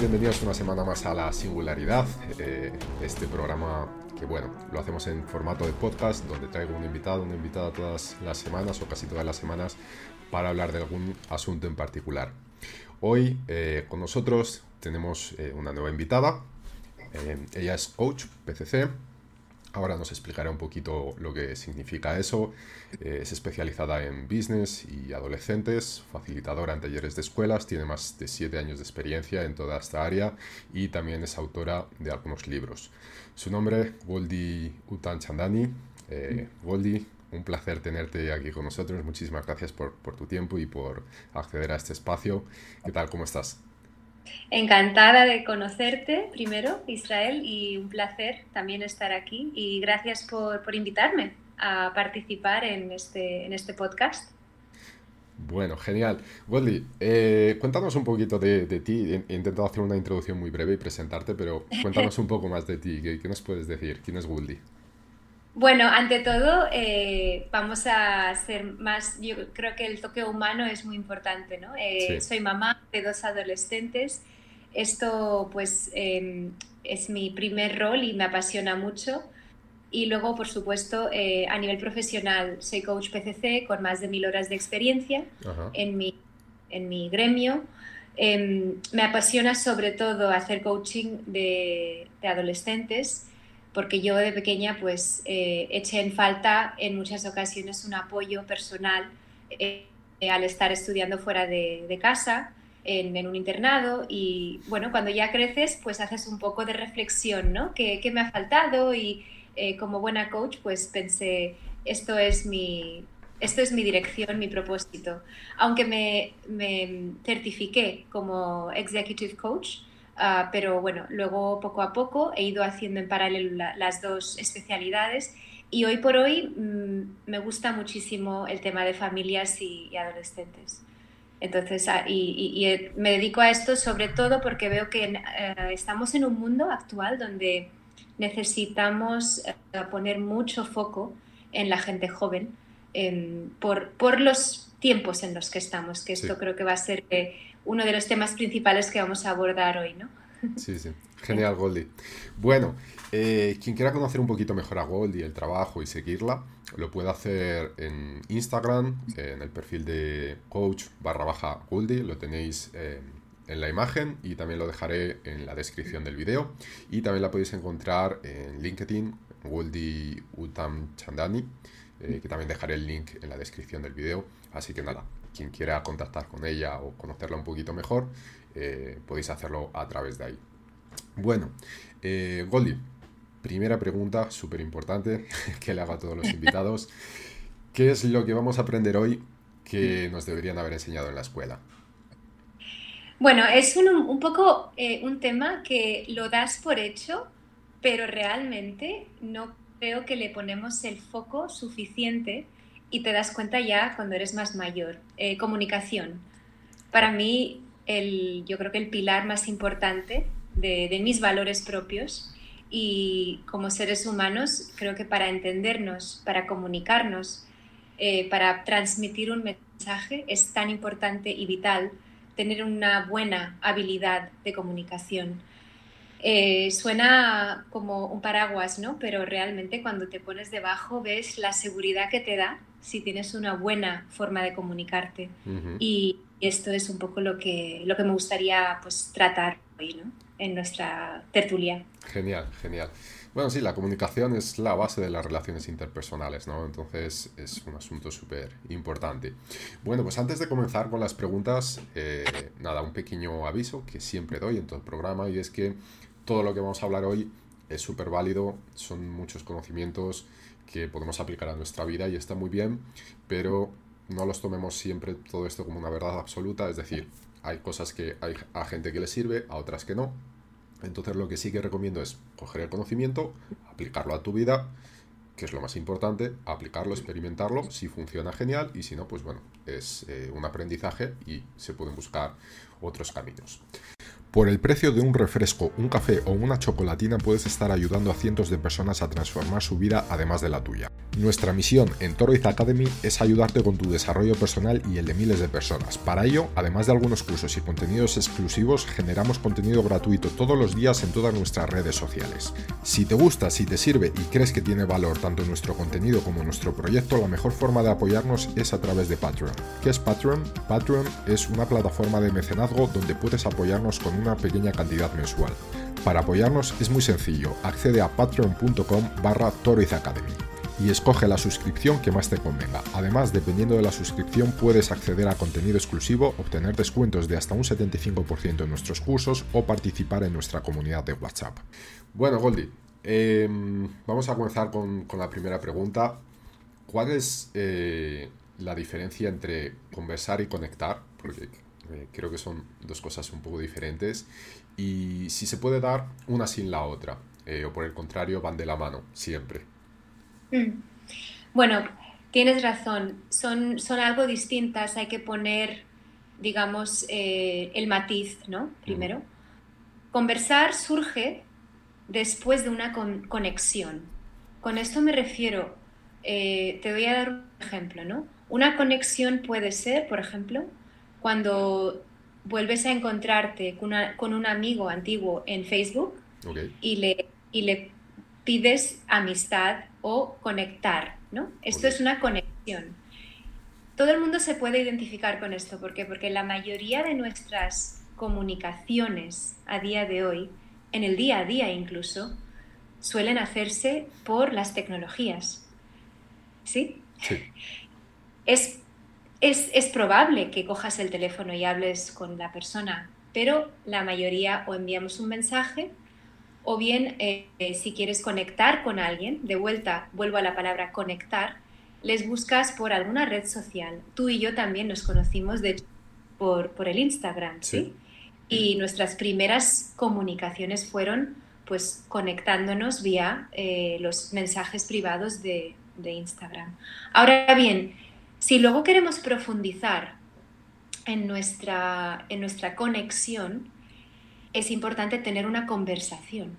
Bienvenidos una semana más a La Singularidad, eh, este programa que bueno, lo hacemos en formato de podcast donde traigo un invitado, una invitada todas las semanas o casi todas las semanas para hablar de algún asunto en particular. Hoy eh, con nosotros tenemos eh, una nueva invitada, ella es coach PCC, Ahora nos explicará un poquito lo que significa eso. Eh, es especializada en business y adolescentes, facilitadora en talleres de escuelas, tiene más de siete años de experiencia en toda esta área y también es autora de algunos libros. Su nombre, Goldie Utan Chandani. Eh, Goldie, un placer tenerte aquí con nosotros. Muchísimas gracias por, por tu tiempo y por acceder a este espacio. ¿Qué tal? ¿Cómo estás? Encantada de conocerte primero, Israel, y un placer también estar aquí. Y gracias por, invitarme a participar en este, en este podcast. Bueno, genial. Goldie, eh, cuéntanos un poquito de, ti. He intentado hacer una introducción muy breve y presentarte, pero cuéntanos un poco más de ti. ¿Qué, qué nos puedes decir? ¿Quién es Goldie? Bueno, ante todo, eh, vamos a ser más, yo creo que el toque humano es muy importante, ¿no? Eh, soy mamá de dos adolescentes. Esto, pues, em, es mi primer rol y me apasiona mucho. Y luego, por supuesto, eh, a nivel profesional, soy coach PCC con más de mil horas de experiencia en mi, en mi gremio. Em, me apasiona sobre todo hacer coaching de, de adolescentes porque yo de pequeña pues eh, eché en falta en muchas ocasiones un apoyo personal eh, al estar estudiando fuera de, casa, en, un internado y bueno, cuando ya creces pues haces un poco de reflexión, ¿no? ¿Qué, me ha faltado? Y eh, como buena coach pues pensé, esto es mi, esto es mi dirección, mi propósito. Aunque me, me certifiqué como executive coach, Ah, pero bueno, luego poco a poco he ido haciendo en paralelo las dos especialidades y hoy por hoy mm, me gusta muchísimo el tema de familias y, adolescentes. Entonces, ah, y, me dedico a esto sobre todo porque veo que eh, estamos en un mundo actual donde necesitamos eh, poner mucho foco en la gente joven em, por, por, los tiempos en los que estamos, que esto creo que va a ser eh, uno de los temas principales que vamos a abordar hoy, ¿no? Sí, sí. Genial, Goldie. Bueno, eh, quien quiera conocer un poquito mejor a Goldie, el trabajo y seguirla, lo puede hacer en Instagram, en el perfil de coach barra baja Goldie, lo tenéis eh, en la imagen y también lo dejaré en la descripción del vídeo. Y también la podéis encontrar en LinkedIn, Goldie Utam Chandani, eh, que también dejaré el link en la descripción del vídeo. Así que nada, quien quiera contactar con ella o conocerla un poquito mejor, eh, podéis hacerlo a través de ahí. Bueno, eh, Goldie, primera pregunta súper importante que le hago a todos los invitados. ¿Qué es lo que vamos a aprender hoy que nos deberían haber enseñado en la escuela? Bueno, es un, poco eh, un tema que lo das por hecho, pero realmente no creo que le ponemos el foco suficiente y te das cuenta ya cuando eres más mayor. Eh, comunicación. Para mí, el, yo creo que el pilar más importante de, mis valores propios y como seres humanos, creo que para entendernos, para comunicarnos, eh, para transmitir un mensaje, es tan importante y vital tener una buena habilidad de comunicación. Eh, suena como un paraguas, ¿no? Pero realmente cuando te pones debajo ves la seguridad que te da si tienes una buena forma de comunicarte. Y esto es un poco lo que, lo que me gustaría pues, tratar hoy, ¿no? En nuestra tertulia. Genial, genial. Bueno, sí, la comunicación es la base de las relaciones interpersonales, ¿no? Entonces es un asunto súper importante. Bueno, pues antes de comenzar con las preguntas, eh, nada, un pequeño aviso que siempre doy en todo el programa y es que todo lo que vamos a hablar hoy es súper válido, son muchos conocimientos que podemos aplicar a nuestra vida y está muy bien, pero no los tomemos siempre todo esto como una verdad absoluta, es decir, hay cosas que hay a gente que le sirve, a otras que no, entonces lo que sí que recomiendo es coger el conocimiento, aplicarlo a tu vida, que es lo más importante, aplicarlo, experimentarlo, si funciona genial y si no, pues bueno, es eh, un aprendizaje y se pueden buscar otros caminos. Por el precio de un refresco, un café o una chocolatina puedes estar ayudando a cientos de personas a transformar su vida además de la tuya. Nuestra misión en Toroiz Academy es ayudarte con tu desarrollo personal y el de miles de personas. Para ello, además de algunos cursos y contenidos exclusivos, generamos contenido gratuito todos los días en todas nuestras redes sociales. Si te gusta, si te sirve y crees que tiene valor tanto nuestro contenido como nuestro proyecto, la mejor forma de apoyarnos es a través de Patreon. ¿Qué es Patreon? Patreon es una plataforma de mecenazgo donde puedes apoyarnos con una pequeña cantidad mensual. Para apoyarnos es muy sencillo, accede a patreon.com barra Academy y escoge la suscripción que más te convenga. Además, dependiendo de la suscripción, puedes acceder a contenido exclusivo, obtener descuentos de hasta un 75% en nuestros cursos o participar en nuestra comunidad de WhatsApp. Bueno, Goldie, em, vamos a comenzar con, la primera pregunta. ¿Cuál es eh, la diferencia entre conversar y conectar? Eh, creo que son dos cosas un poco diferentes. Y si se puede dar una sin la otra, eh, o por el contrario, van de la mano, siempre. Mm. Bueno, tienes razón, son, son algo distintas, hay que poner, digamos, eh, el matiz, ¿no? Primero. Conversar surge después de una conexión. Con esto me refiero, te voy a dar un ejemplo, ¿no? Una conexión puede ser, por ejemplo, cuando vuelves a encontrarte con, un amigo antiguo en Facebook y, le, y le pides amistad o conectar, ¿no? Esto es una conexión. Todo el mundo se puede identificar con esto, ¿por qué? Porque la mayoría de nuestras comunicaciones a día de hoy, en el día a día incluso, suelen hacerse por las tecnologías. ¿Sí? Sí. Es es, probable que cojas el teléfono y hables con la persona, pero la mayoría o enviamos un mensaje o bien eh, eh, si quieres conectar con alguien, de vuelta vuelvo a la palabra conectar, les buscas por alguna red social. Tú y yo también nos conocimos de, por, por el Instagram, ¿sí? Y nuestras primeras comunicaciones fueron pues conectándonos vía eh, los mensajes privados de, de Instagram. Ahora bien, si luego queremos profundizar en nuestra, en nuestra conexión, es importante tener una conversación.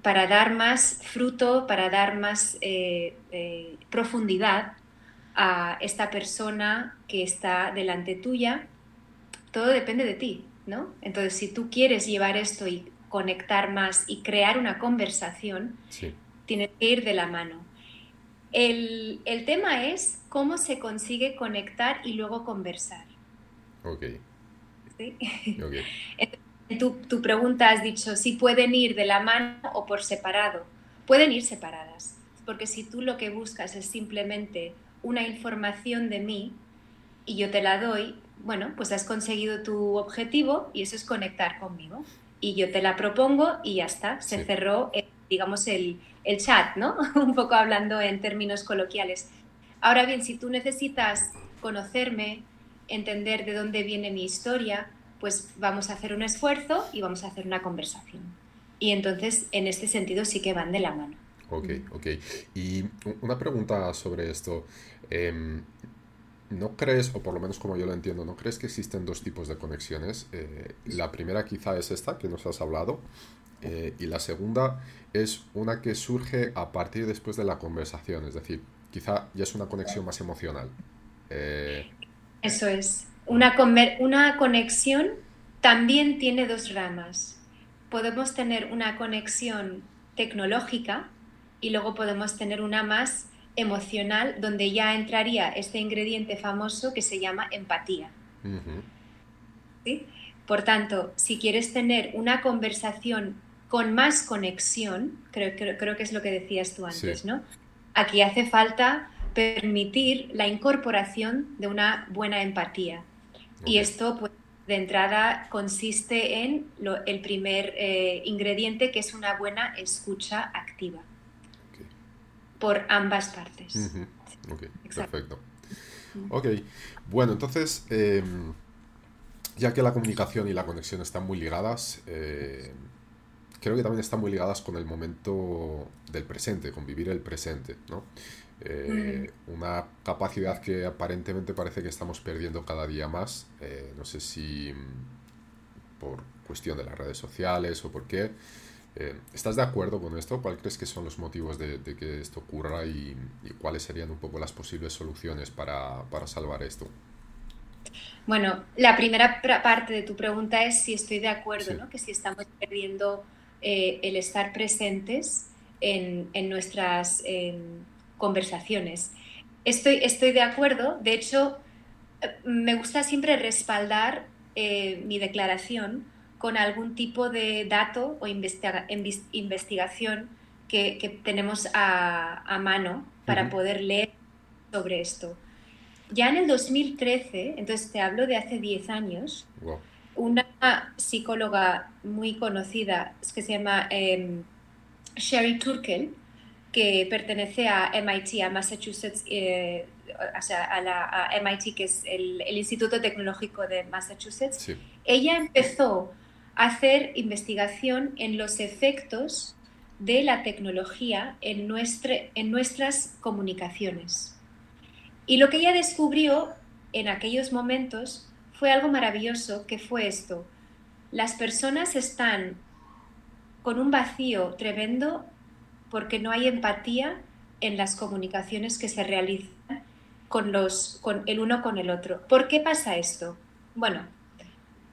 Para dar más fruto, para dar más eh, eh, profundidad a esta persona que está delante tuya, todo depende de ti, ¿no? Entonces, si tú quieres llevar esto y conectar más y crear una conversación, tienes que ir de la mano. El, el, tema es cómo se consigue conectar y luego conversar. Ok. ¿Sí? okay. tu, tu, pregunta has dicho si pueden ir de la mano o por separado. Pueden ir separadas, porque si tú lo que buscas es simplemente una información de mí y yo te la doy, bueno, pues has conseguido tu objetivo y eso es conectar conmigo. Y yo te la propongo y ya está, se cerró, digamos, el, el chat, ¿no? Un poco hablando en términos coloquiales. Ahora bien, si tú necesitas conocerme, entender de dónde viene mi historia, pues vamos a hacer un esfuerzo y vamos a hacer una conversación. Y entonces, en este sentido, sí que van de la mano. Ok, ok. Y una pregunta sobre esto. Em, ¿No crees, o por lo menos como yo lo entiendo, ¿no crees que existen dos tipos de conexiones? Eh, la primera quizá es esta que nos has hablado, eh, y la segunda es una que surge a partir después de la conversación, es decir, quizá ya es una conexión más emocional. Eh, Eso es. Una, una conexión también tiene dos ramas. Podemos tener una conexión tecnológica y luego podemos tener una más emocional donde ya entraría este ingrediente famoso que se llama empatía. ¿Sí? Por tanto, si quieres tener una conversación con más conexión, creo, creo, que es lo que decías tú antes, ¿no? Aquí hace falta permitir la incorporación de una buena empatía. Y esto, pues, de entrada, consiste en el primer eh, ingrediente, que es una buena escucha activa. Por ambas partes. Ok, perfecto. Ok, bueno, entonces, em, ya que la comunicación y la conexión están muy ligadas, eh, creo que también están muy ligadas con el momento del presente, con vivir el presente, ¿no? Eh, una capacidad que aparentemente parece que estamos perdiendo cada día más. Eh, no sé si mm, por cuestión de las redes sociales o por qué. Eh, ¿Estás de acuerdo con esto? ¿Cuál crees que son los motivos de, que esto ocurra y, cuáles serían un poco las posibles soluciones para, salvar esto? Bueno, la primera parte de tu pregunta es si estoy de acuerdo, ¿no? Que si estamos perdiendo el estar presentes en, nuestras conversaciones. Estoy, estoy de acuerdo, de hecho, me gusta siempre respaldar eh, mi declaración con algún tipo de dato o investigación que, tenemos a, mano para poder leer sobre esto. Ya en el 2013, entonces te hablo de hace 10 años, una psicóloga muy conocida que se llama eh, Sherry Turkel, que pertenece a MIT, a Massachusetts, eh, o sea, a, la, MIT, que es el, Instituto Tecnológico de Massachusetts, ella empezó a hacer investigación en los efectos de la tecnología en, en nuestras comunicaciones. Y lo que ella descubrió en aquellos momentos fue algo maravilloso, que fue esto. Las personas están con un vacío tremendo porque no hay empatía en las comunicaciones que se realizan con, los, con el uno con el otro. ¿Por qué pasa esto? Bueno,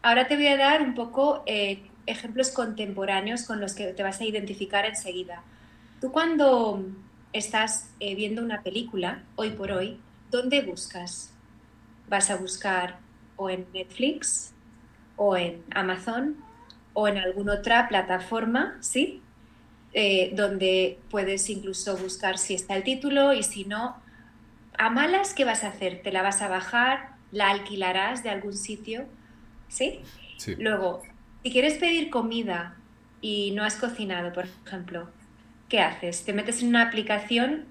ahora te voy a dar un poco eh, ejemplos contemporáneos con los que te vas a identificar enseguida. Tú cuando estás eh, viendo una película, hoy por hoy, ¿dónde buscas? ¿Vas a buscar o en Netflix o en Amazon o en alguna otra plataforma, ¿sí? Eh, donde puedes incluso buscar si está el título y si no, a malas, ¿qué vas a hacer? ¿Te la vas a bajar? ¿La alquilarás de algún sitio? ¿Sí? Luego, si quieres pedir comida y no has cocinado, por ejemplo, ¿qué haces? Te metes en una aplicación,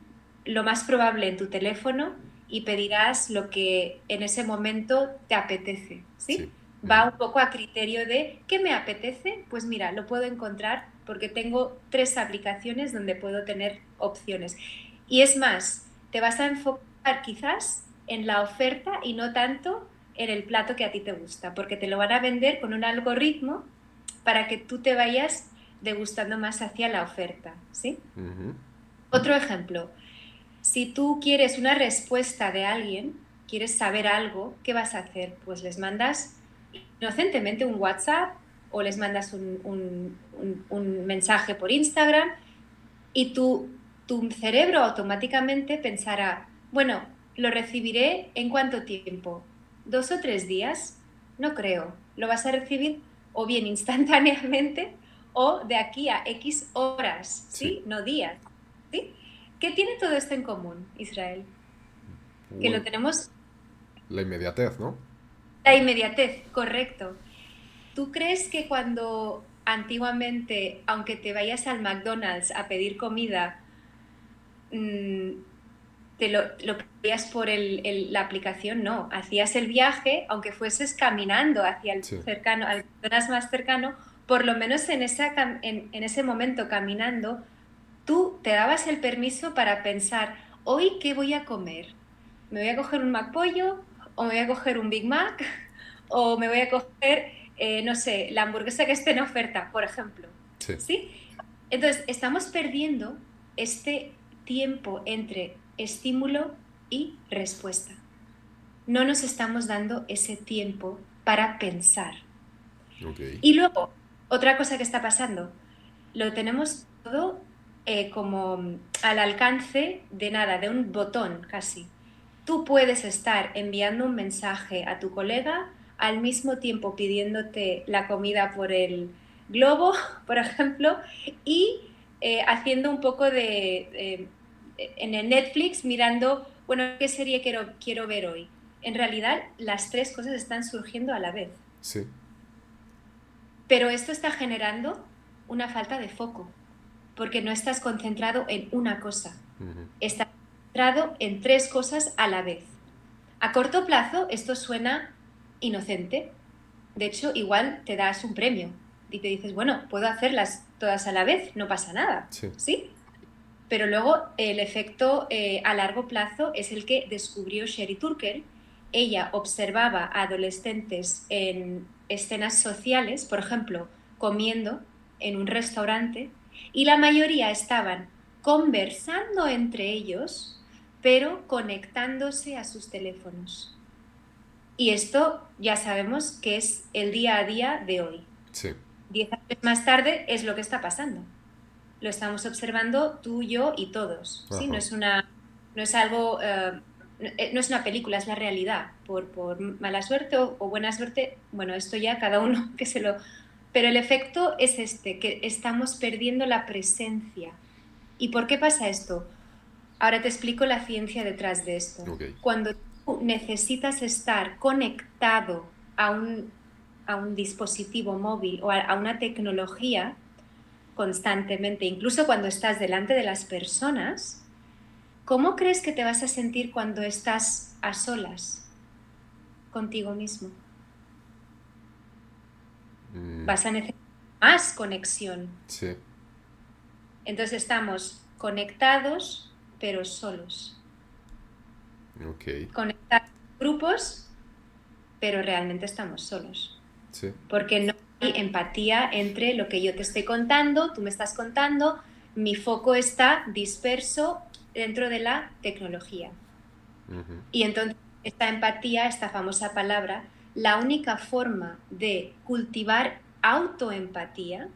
lo más probable en tu teléfono, y pedirás lo que en ese momento te apetece, ¿sí? Va un poco a criterio de ¿qué me apetece? Pues mira, lo puedo encontrar porque tengo tres aplicaciones donde puedo tener opciones. Y es más, te vas a enfocar quizás en la oferta y no tanto en el plato que a ti te gusta, porque te lo van a vender con un algoritmo para que tú te vayas degustando más hacia la oferta, ¿sí? Otro ejemplo, si tú quieres una respuesta de alguien, quieres saber algo, ¿qué vas a hacer? Pues les mandas inocentemente un WhatsApp o les mandas un, mensaje por Instagram y tu, tu cerebro automáticamente pensará, bueno, lo recibiré en cuánto tiempo, dos o tres días, no creo, lo vas a recibir o bien instantáneamente o de aquí a X horas, ¿sí? No días, ¿sí? ¿Qué tiene todo esto en común, Israel? que lo tenemos... La inmediatez, ¿no? La inmediatez, correcto. ¿Tú crees que cuando antiguamente, aunque te vayas al McDonald's a pedir comida, mm, te lo, lo pedías por la aplicación? No, hacías el viaje, aunque fueses caminando hacia el cercano, al McDonald's más cercano, por lo menos en, esa, en, en ese momento caminando, tú te dabas el permiso para pensar, hoy qué voy a comer. ¿Me voy a coger un McPollo? ¿O me voy a coger un Big Mac? ¿O me voy a coger eh, no sé, la hamburguesa que esté en oferta, por ejemplo. Sí. Entonces, estamos perdiendo este tiempo entre estímulo y respuesta. No nos estamos dando ese tiempo para pensar. Y luego, otra cosa que está pasando, lo tenemos todo eh, como al alcance de nada, de un botón casi. Tú puedes estar enviando un mensaje a tu colega al mismo tiempo pidiéndote la comida por el, globo, por ejemplo, y eh, haciendo un poco de, en el Netflix, mirando, bueno, ¿qué serie quiero, quiero ver hoy? En realidad, las tres cosas están surgiendo a la vez. Sí. Pero esto está generando una falta de foco, porque no estás concentrado en una cosa, estás concentrado en tres cosas a la vez. A corto plazo esto suena inocente, de hecho igual te das un premio y te dices, bueno, puedo hacerlas todas a la vez, no pasa nada, ¿sí? Pero luego el efecto eh, a largo plazo es el que descubrió Sherry Turkel. Ella observaba a adolescentes en escenas sociales, por ejemplo, comiendo en un restaurante, y la mayoría estaban conversando entre ellos, pero conectándose a sus teléfonos. Y esto ya sabemos que es el día a día de hoy. Sí. Diez años más tarde es lo que está pasando. Lo estamos observando tú, yo y todos. ¿sí? No, es una, no es algo, eh, no es una película, es la realidad. Por, por mala suerte o, o, buena suerte, bueno, esto ya cada uno que se lo pero el efecto es este, que estamos perdiendo la presencia. ¿Y por qué pasa esto? Ahora te explico la ciencia detrás de esto. Cuando tú necesitas estar conectado a un, a un dispositivo móvil o a, una tecnología constantemente, incluso cuando estás delante de las personas, ¿cómo crees que te vas a sentir cuando estás a solas contigo mismo? Mm. vas a necesitar más conexión. Sí. Entonces estamos conectados, pero solos. Okay. Conectados grupos, pero realmente estamos solos. Sí. Porque no hay empatía entre lo que yo te estoy contando, tú me estás contando, mi foco está disperso dentro de la tecnología. Y entonces esta empatía, esta famosa palabra, la única forma de cultivar autoempatía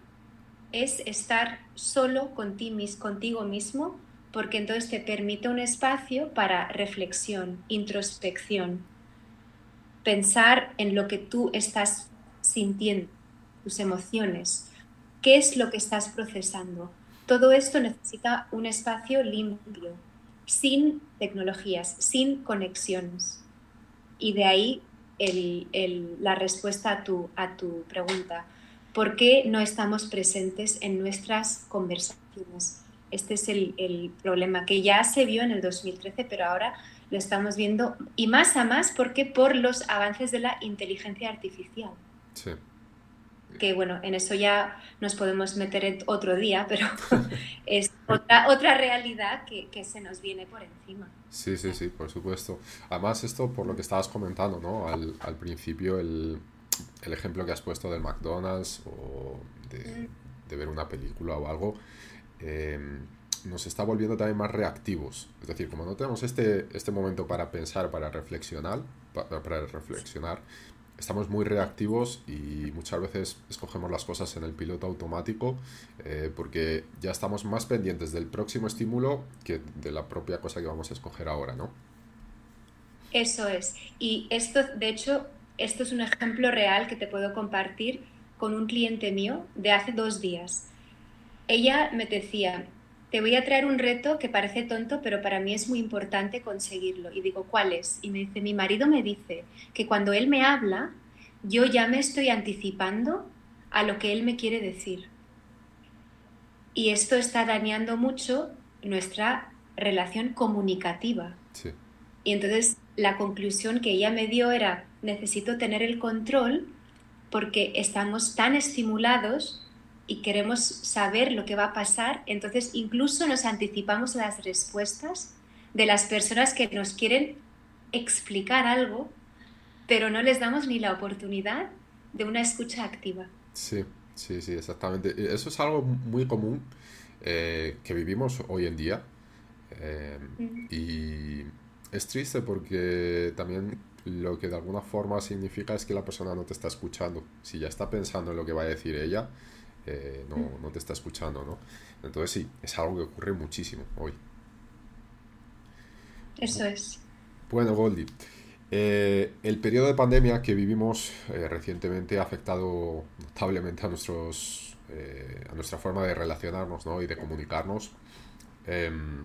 es estar solo contigo mismo, porque entonces te permite un espacio para reflexión, introspección, pensar en lo que tú estás sintiendo, tus emociones, qué es lo que estás procesando. Todo esto necesita un espacio limpio, sin tecnologías, sin conexiones. Y de ahí la respuesta a tu, a tu pregunta. ¿Por qué no estamos presentes en nuestras conversaciones? Este es el, problema que ya se vio en el 2013, pero ahora lo estamos viendo y más a más porque por los avances de la inteligencia artificial. Sí que bueno, en eso ya nos podemos meter otro día, pero es otra, otra realidad que, que, se nos viene por encima. Sí, sí, sí, por supuesto. Además, esto por lo que estabas comentando, ¿no? Al, al principio, el, el, ejemplo que has puesto del McDonald's o de, mm. de ver una película o algo, em, nos está volviendo también más reactivos. Es decir, como no tenemos este, este momento para pensar, para reflexionar, para, para reflexionar, estamos muy reactivos y muchas veces escogemos las cosas en el piloto automático eh, porque ya estamos más pendientes del próximo estímulo que de la propia cosa que vamos a escoger ahora, ¿no? Eso es. Y esto, de hecho, esto es un ejemplo real que te puedo compartir con un cliente mío de hace dos días. Ella me decía, te voy a traer un reto que parece tonto, pero para mí es muy importante conseguirlo. Y digo, ¿cuál es? Y me dice, mi marido me dice que cuando él me habla, yo ya me estoy anticipando a lo que él me quiere decir. Y esto está dañando mucho nuestra relación comunicativa. Y entonces la conclusión que ella me dio era, necesito tener el control porque estamos tan estimulados y queremos saber lo que va a pasar, entonces incluso nos anticipamos las respuestas de las personas que nos quieren explicar algo, pero no les damos ni la oportunidad de una escucha activa. Sí, sí, sí, exactamente. Eso es algo muy común eh, que vivimos hoy en día. Eh, y es triste porque también lo que de alguna forma significa es que la persona no te está escuchando. Si ya está pensando en lo que va a decir ella, eh, no, no, te está escuchando, ¿no? Entonces sí, es algo que ocurre muchísimo hoy. Eso es. Bueno, Goldie, Eh, el periodo de pandemia que vivimos eh, recientemente ha afectado notablemente a, nuestros, a nuestra forma de relacionarnos ¿no? y de comunicarnos. Em,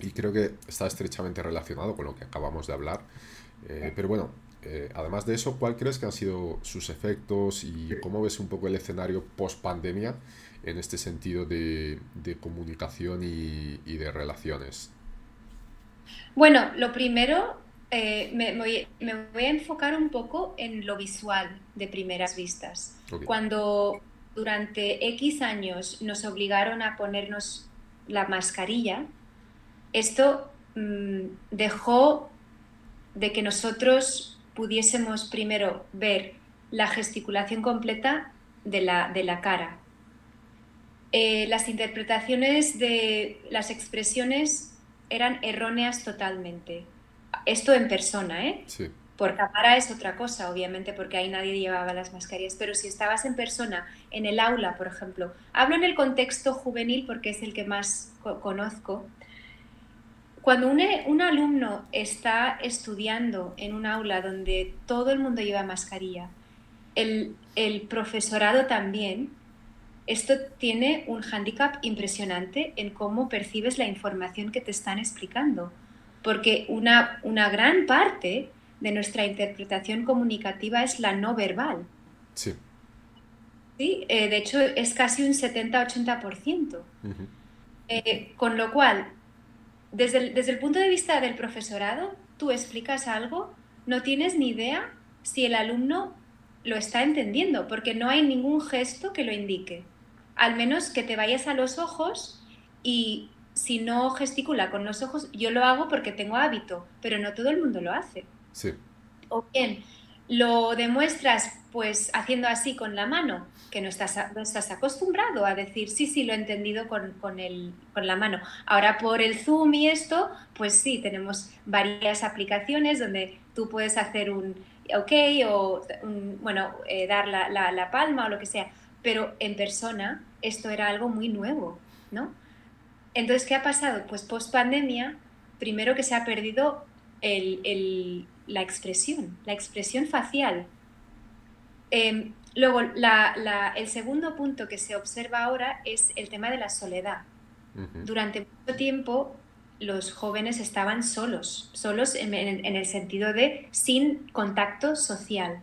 y creo que está estrechamente relacionado con lo que acabamos de hablar. pero bueno, además de eso, ¿cuál crees que han sido sus efectos y cómo ves un poco el escenario post pandemia en este sentido de, comunicación y, de relaciones? Bueno, lo primero, eh, me, voy, a enfocar un poco en lo visual de primeras vistas. Cuando durante X años nos obligaron a ponernos la mascarilla, esto mm, dejó de que nosotros pudiésemos primero ver la gesticulación completa de la, de la cara, eh, las interpretaciones de las expresiones eran erróneas totalmente. Esto en persona, ¿eh? Sí. Por cámara es otra cosa, obviamente, porque ahí nadie llevaba las mascarillas, pero si estabas en persona, en el aula, por ejemplo, hablo en el contexto juvenil porque es el que más conozco, cuando un, un, alumno está estudiando en un aula donde todo el mundo lleva mascarilla, el, el profesorado también, esto tiene un hándicap impresionante en cómo percibes la información que te están explicando, porque una, una gran parte de nuestra interpretación comunicativa es la no verbal. Sí. ¿Sí? Eh, de hecho, es casi un 70-80%. Eh, con lo cual, desde el, desde el punto de vista del profesorado, tú explicas algo, no tienes ni idea si el alumno lo está entendiendo, porque no hay ningún gesto que lo indique al menos que te vayas a los ojos y si no gesticula con los ojos, yo lo hago porque tengo hábito, pero no todo el mundo lo hace. Sí. O bien, lo demuestras pues haciendo así con la mano, que no estás, estás acostumbrado a decir, sí, sí, lo he entendido con, con, el, con la mano. Ahora por el Zoom y esto, pues sí, tenemos varias aplicaciones donde tú puedes hacer un ok o, bueno, eh, dar la, la, palma o lo que sea, pero en persona esto era algo muy nuevo, ¿no? Entonces, ¿qué ha pasado? Pues post pandemia, primero que se ha perdido la expresión, la expresión facial. Em, luego, el segundo punto que se observa ahora es el tema de la soledad. Durante mucho tiempo los jóvenes estaban solos, solos en, el sentido de sin contacto social.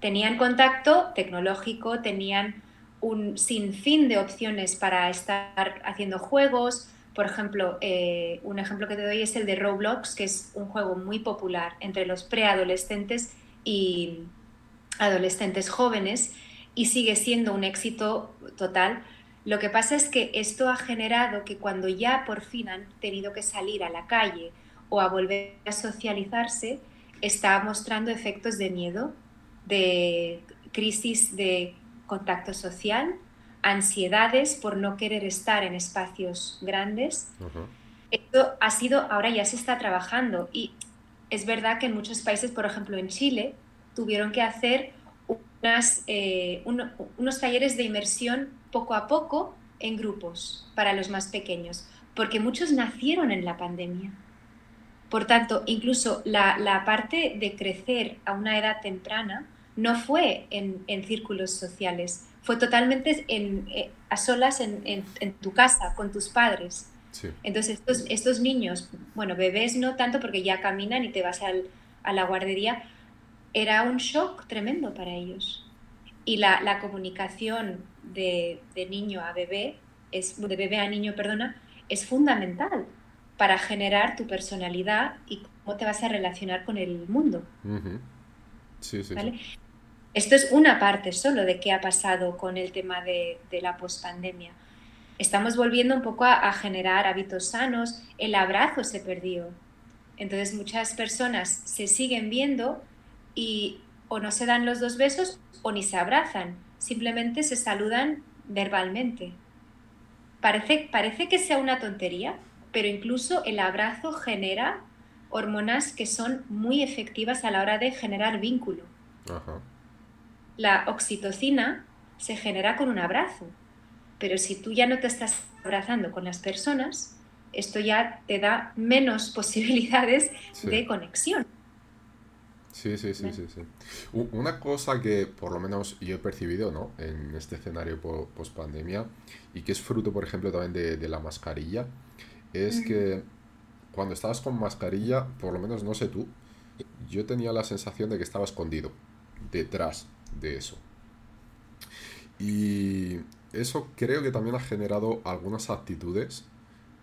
Tenían contacto tecnológico, tenían un sinfín de opciones para estar haciendo juegos. Por ejemplo, eh, un ejemplo que te doy es el de Roblox, que es un juego muy popular entre los preadolescentes y adolescentes jóvenes y sigue siendo un éxito total. Lo que pasa es que esto ha generado que cuando ya por fin han tenido que salir a la calle o a volver a socializarse, está mostrando efectos de miedo, de crisis de contacto social, ansiedades por no querer estar en espacios grandes. Esto ha sido, ahora ya se está trabajando y es verdad que en muchos países, por ejemplo en Chile, tuvieron que hacer unas, eh, unos talleres de inmersión poco a poco en grupos para los más pequeños, porque muchos nacieron en la pandemia. Por tanto, incluso la, la parte de crecer a una edad temprana, no fue en, círculos sociales, fue totalmente eh, a solas en, tu casa, con tus padres. Entonces estos, niños, bueno, bebés no tanto porque ya caminan y te vas a la guardería, era un shock tremendo para ellos. Y la, comunicación de, niño a bebé, es, de bebé a niño, perdona, es fundamental para generar tu personalidad y cómo te vas a relacionar con el mundo. Sí, sí, Esto es una parte solo de qué ha pasado con el tema de, la pospandemia. Estamos volviendo un poco a, generar hábitos sanos, el abrazo se perdió. Entonces muchas personas se siguen viendo y o no se dan los dos besos o ni se abrazan, simplemente se saludan verbalmente. Parece, parece que sea una tontería, pero incluso el abrazo genera hormonas que son muy efectivas a la hora de generar vínculo. La oxitocina se genera con un abrazo, pero si tú ya no te estás abrazando con las personas, esto ya te da menos posibilidades de conexión. Sí, sí, sí, sí, sí. Una cosa que por lo menos yo he percibido, ¿no? En este escenario post pandemia y que es fruto, por ejemplo, también de, la mascarilla, es que cuando estabas con mascarilla, por lo menos no sé tú, yo tenía la sensación de que estaba escondido detrás de eso. Y eso creo que también ha generado algunas actitudes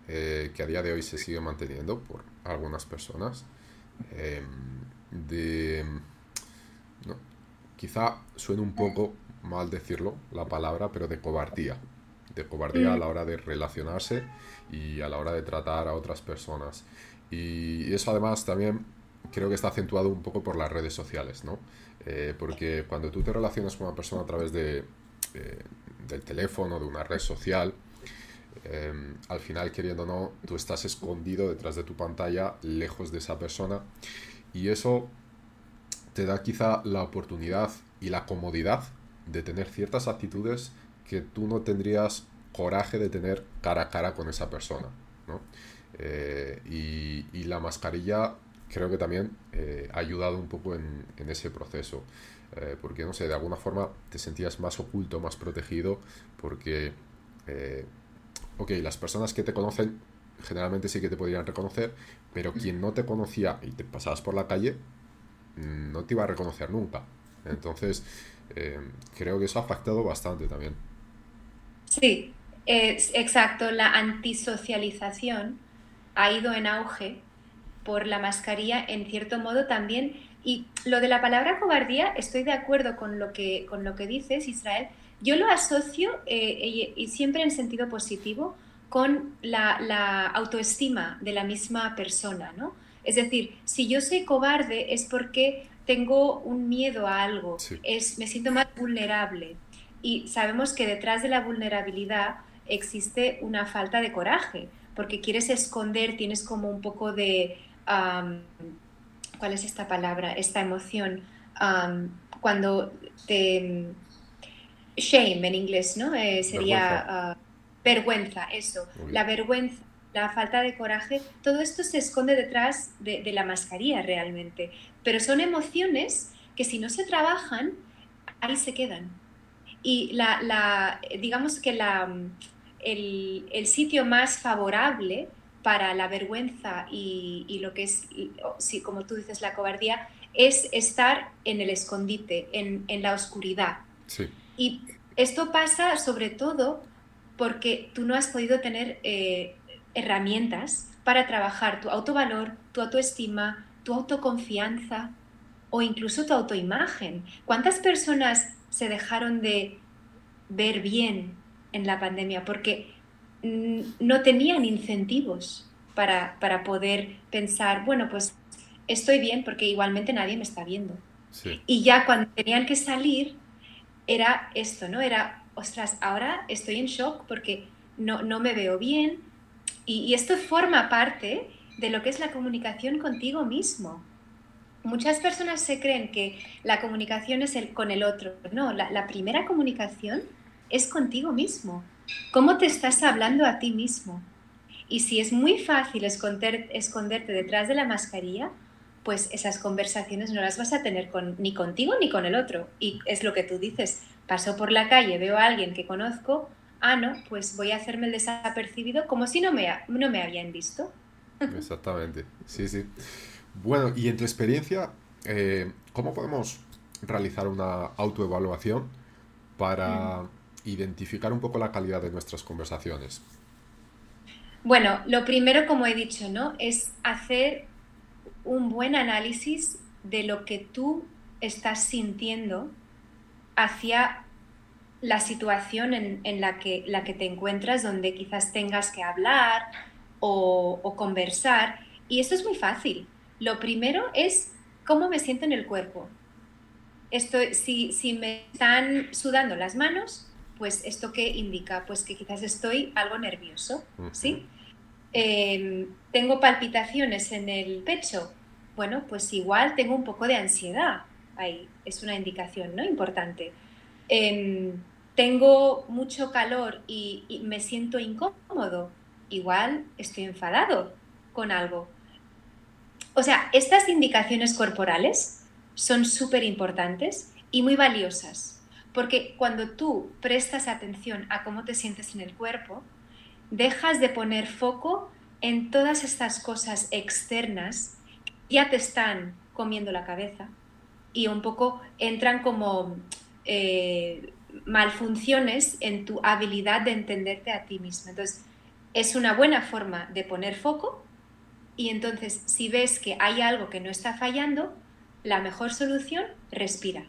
eh, que a día de hoy se siguen manteniendo por algunas personas. Em, de... No, quizá suene un poco mal decirlo la palabra, pero de cobardía. De cobardía a la hora de relacionarse y a la hora de tratar a otras personas. Y eso además también creo que está acentuado un poco por las redes sociales, ¿no? Eh, porque cuando tú te relacionas con una persona a través de, eh, del teléfono, de una red social, em, al final, queriendo o no, tú estás escondido detrás de tu pantalla, lejos de esa persona, y eso te da quizá la oportunidad y la comodidad de tener ciertas actitudes que tú no tendrías coraje de tener cara a cara con esa persona. ¿no? Eh, y, la mascarilla creo que también eh, ha ayudado un poco en, ese proceso. Eh, porque, no sé, de alguna forma te sentías más oculto, más protegido, porque, ok, las personas que te conocen generalmente sí que te podrían reconocer, pero quien no te conocía y te pasabas por la calle, no te iba a reconocer nunca. Entonces, creo que eso ha afectado bastante también. Sí, es, exacto. La antisocialización ha ido en auge por la mascarilla en cierto modo también. Y lo de la palabra cobardía, estoy de acuerdo con lo que, con lo que dices, Israel. Yo lo asocio, eh, y, siempre en sentido positivo, con la, autoestima de la misma persona, ¿no? Es decir, si yo soy cobarde es porque tengo un miedo a algo, es, me siento más vulnerable. Y sabemos que detrás de la vulnerabilidad existe una falta de coraje, porque quieres esconder, tienes como un poco de... ¿Cuál es esta palabra? Esta emoción. cuando te... Shame en inglés, ¿no? Eh, sería vergüenza, eso. La vergüenza, la falta de coraje, todo esto se esconde detrás de, de la mascarilla realmente. Pero son emociones que si no se trabajan, ahí se quedan. Y la, la digamos que la, el, sitio más favorable para la vergüenza y, lo que es, como tú dices, la cobardía, es estar en el escondite, en, la oscuridad. Y esto pasa sobre todo porque tú no has podido tener eh, herramientas para trabajar tu autovalor, tu autoestima, tu autoconfianza o incluso tu autoimagen. ¿Cuántas personas se dejaron de ver bien en la pandemia porque mm, no tenían incentivos para, poder pensar, bueno, pues estoy bien porque igualmente nadie me está viendo. Y ya cuando tenían que salir, era esto, ¿no? Era, ostras, ahora estoy en shock porque no, no me veo bien. Y, esto forma parte de lo que es la comunicación contigo mismo. Muchas personas se creen que la comunicación es el, con el otro. No, la, primera comunicación es contigo mismo. ¿Cómo te estás hablando a ti mismo? Y si es muy fácil esconder, esconderte detrás de la mascarilla, pues esas conversaciones no las vas a tener con, ni contigo ni con el otro. Y es lo que tú dices, paso por la calle, veo a alguien que conozco, ah, no, pues voy a hacerme el desapercibido como si no me, no me habían visto. Exactamente, sí, sí. Bueno, y en tu experiencia, eh, ¿cómo podemos realizar una autoevaluación para... Mm identificar un poco la calidad de nuestras conversaciones? Bueno, lo primero, como he dicho, ¿no? Es hacer un buen análisis de lo que tú estás sintiendo hacia la situación en, la, que, la que te encuentras, donde quizás tengas que hablar o, conversar. Y esto es muy fácil. Lo primero es cómo me siento en el cuerpo. Estoy, si, si me están sudando las manos, pues esto qué indica? Pues que quizás estoy algo nervioso, ¿sí? Em, tengo palpitaciones en el pecho, bueno, pues igual tengo un poco de ansiedad, ahí es una indicación, ¿no? Importante. Em, tengo mucho calor y, y me siento incómodo, igual estoy enfadado con algo. O sea, estas indicaciones corporales son súper importantes y muy valiosas. Porque cuando tú prestas atención a cómo te sientes en el cuerpo, dejas de poner foco en todas estas cosas externas que ya te están comiendo la cabeza y un poco entran como eh, malfunciones en tu habilidad de entenderte a ti mismo. Entonces, es una buena forma de poner foco y entonces si ves que hay algo que no está fallando, la mejor solución, respira.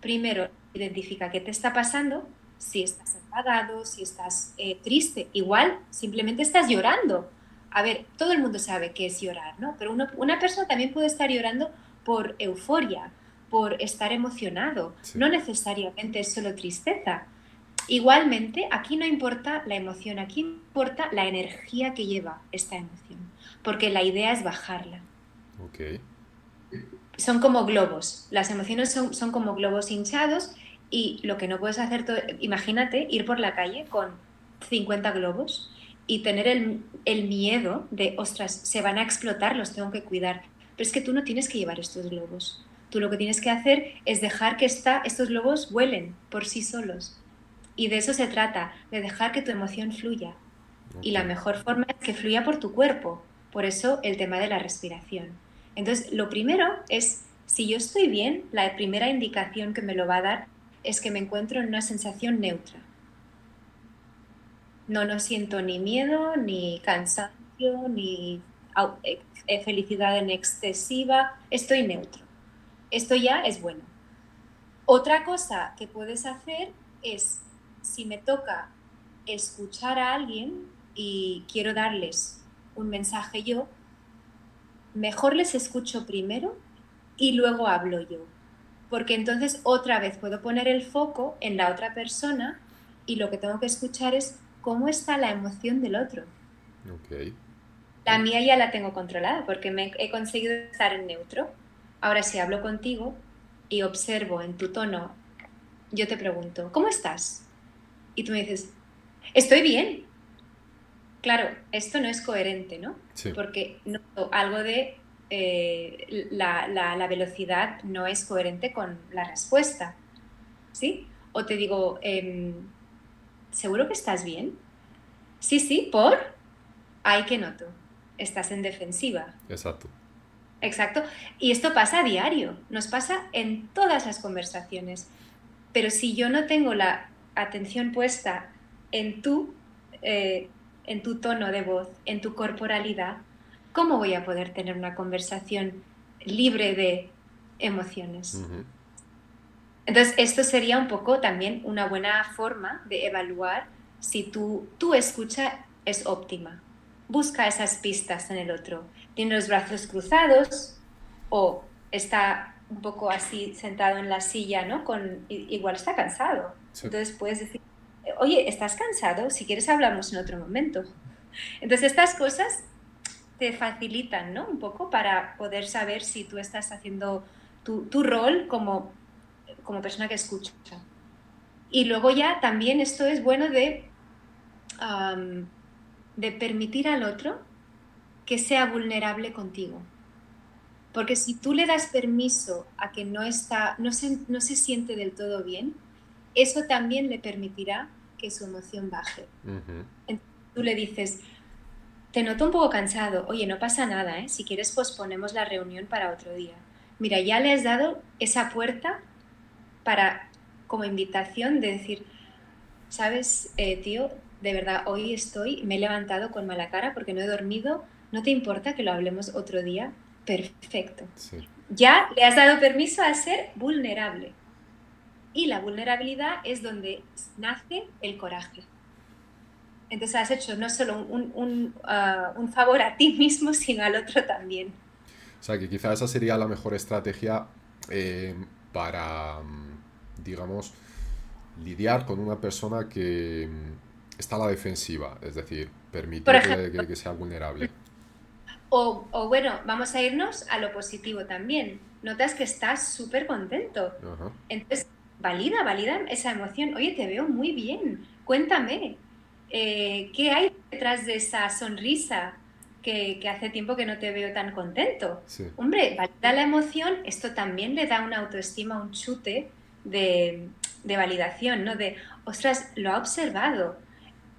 Primero, identifica qué te está pasando, si estás enfadado, si estás eh, triste, igual simplemente estás llorando. A ver, todo el mundo sabe qué es llorar, ¿no? Pero una persona también puede estar llorando por euforia, por estar emocionado, no necesariamente es solo tristeza. Igualmente, aquí no importa la emoción, aquí importa la energía que lleva esta emoción, porque la idea es bajarla. Son como globos, las emociones son, son como globos hinchados y lo que no puedes hacer, imagínate ir por la calle con 50 globos y tener el, el, miedo de, ostras, se van a explotar, los tengo que cuidar. Pero es que tú no tienes que llevar estos globos. Tú lo que tienes que hacer es dejar que esta, estos globos vuelen por sí solos. Y de eso se trata, de dejar que tu emoción fluya. Y la mejor forma es que fluya por tu cuerpo. Por eso el tema de la respiración. Entonces, lo primero es, si yo estoy bien, la primera indicación que me lo va a dar es que me encuentro en una sensación neutra. No, no siento ni miedo, ni cansancio, ni eh, felicidad en excesiva, estoy neutro. Esto ya es bueno. Otra cosa que puedes hacer es, si me toca escuchar a alguien y quiero darles un mensaje yo, mejor les escucho primero y luego hablo yo porque entonces otra vez puedo poner el foco en la otra persona y lo que tengo que escuchar es cómo está la emoción del otro. La mía ya la tengo controlada porque me he conseguido estar en neutro. Ahora si hablo contigo y observo en tu tono, yo te pregunto, ¿cómo estás? Y tú me dices, estoy bien. Claro, esto no es coherente, ¿no? Porque noto algo de eh, la, velocidad no es coherente con la respuesta. ¿Sí? O te digo, em, ¿seguro que estás bien? Sí, sí, por. Hay que noto. Estás en defensiva. Exacto. Exacto. Y esto pasa a diario, nos pasa en todas las conversaciones. Pero si yo no tengo la atención puesta en tu, eh, en tu tono de voz, en tu corporalidad, ¿cómo voy a poder tener una conversación libre de emociones? Entonces, esto sería un poco también una buena forma de evaluar si tu, tu escucha es óptima. Busca esas pistas en el otro. ¿Tiene los brazos cruzados o está un poco así sentado en la silla, ¿no? Con, igual está cansado. Entonces puedes decir, oye, ¿estás cansado? Si quieres hablamos en otro momento. Entonces estas cosas te facilitan, ¿no? Un poco para poder saber si tú estás haciendo tu, tu rol como, como persona que escucha. Y luego ya también esto es bueno de, de permitir al otro que sea vulnerable contigo. Porque si tú le das permiso a que no, está, no, se, no se siente del todo bien, eso también le permitirá que su emoción baje. tú le dices, te noto un poco cansado. Oye, no pasa nada, ¿eh? Si quieres posponemos la reunión para otro día. Mira, ya le has dado esa puerta para, como invitación de decir, sabes, eh, tío, de verdad, hoy estoy, me he levantado con mala cara porque no he dormido. ¿No te importa que lo hablemos otro día? Perfecto. Ya le has dado permiso a ser vulnerable. Y la vulnerabilidad es donde nace el coraje. Entonces has hecho no solo un, favor a ti mismo, sino al otro también. O sea, que quizá esa sería la mejor estrategia eh, para, digamos, lidiar con una persona que mm, está a la defensiva, es decir, permitirle que, sea vulnerable. O, o, bueno, vamos a irnos a lo positivo también. Notas que estás súper contento. Entonces, valida, valida esa emoción. Oye, te veo muy bien. Cuéntame, eh, ¿qué hay detrás de esa sonrisa? que, hace tiempo que no te veo tan contento. Hombre, valida la emoción, esto también le da una autoestima, un chute de, de validación, ¿no? De, ostras, lo ha observado.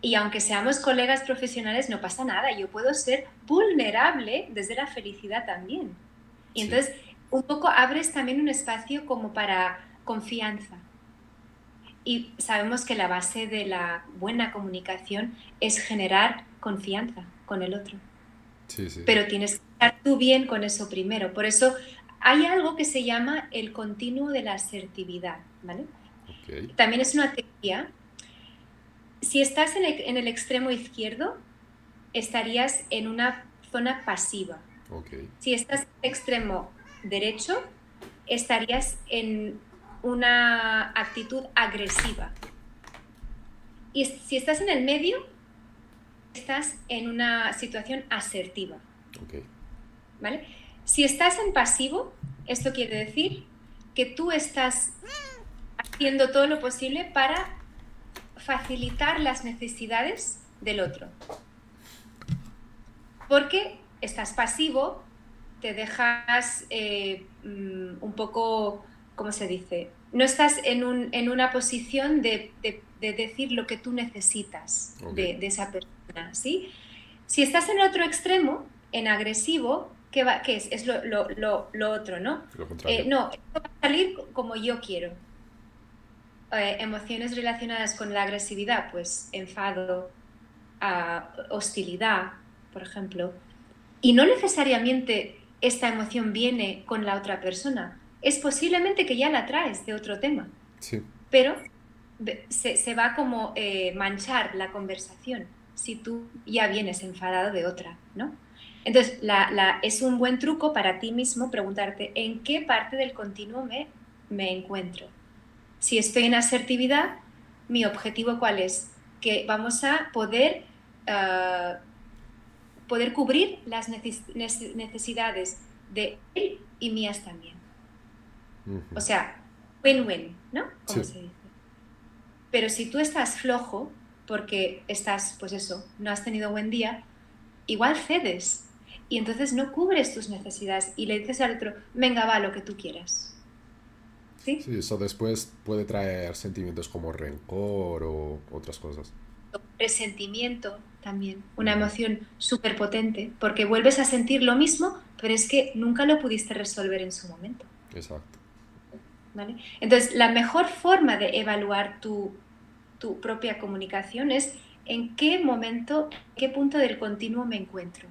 Y aunque seamos colegas profesionales, no pasa nada. Yo puedo ser vulnerable desde la felicidad también. Y entonces, un poco abres también un espacio como para confianza. Y sabemos que la base de la buena comunicación es generar confianza con el otro. Pero tienes que estar tú bien con eso primero. Por eso hay algo que se llama el continuo de la asertividad. ¿vale? También es una teoría. Si estás en el, extremo izquierdo, estarías en una zona pasiva. Si estás en el extremo derecho, estarías en una actitud agresiva. Y si estás en el medio, estás en una situación asertiva. ¿Vale? Si estás en pasivo, esto quiere decir que tú estás haciendo todo lo posible para facilitar las necesidades del otro. Porque estás pasivo, te dejas eh, mm, un poco, ¿cómo se dice? No estás en, un, en una posición de, decir lo que tú necesitas de, esa persona, ¿sí? Si estás en otro extremo, en agresivo, ¿qué, va, qué es? Es lo, otro, ¿no? Eh, no, esto va a salir como yo quiero. Eh, emociones relacionadas con la agresividad, pues enfado, hostilidad, por ejemplo. Y no necesariamente esta emoción viene con la otra persona. Es posiblemente que ya la traes de otro tema. Sí. Pero se, va como eh, manchar la conversación si tú ya vienes enfadado de otra, ¿no? Entonces, la, es un buen truco para ti mismo preguntarte en qué parte del continuo me, me encuentro. Si estoy en asertividad, mi objetivo cuál es? Que vamos a poder, ah, poder cubrir las necesidades de él y mías también. O sea, win-win, ¿no? Como se dice. Pero si tú estás flojo, porque estás, pues eso, no has tenido buen día, igual cedes. Y entonces no cubres tus necesidades y le dices al otro, venga, va, lo que tú quieras. ¿Sí? Sí, eso después puede traer sentimientos como rencor o otras cosas. Resentimiento también, una emoción súper potente, porque vuelves a sentir lo mismo, pero es que nunca lo pudiste resolver en su momento. Exacto. ¿Vale? Entonces, la mejor forma de evaluar tu, tu propia comunicación es en qué momento, qué punto del continuo me encuentro.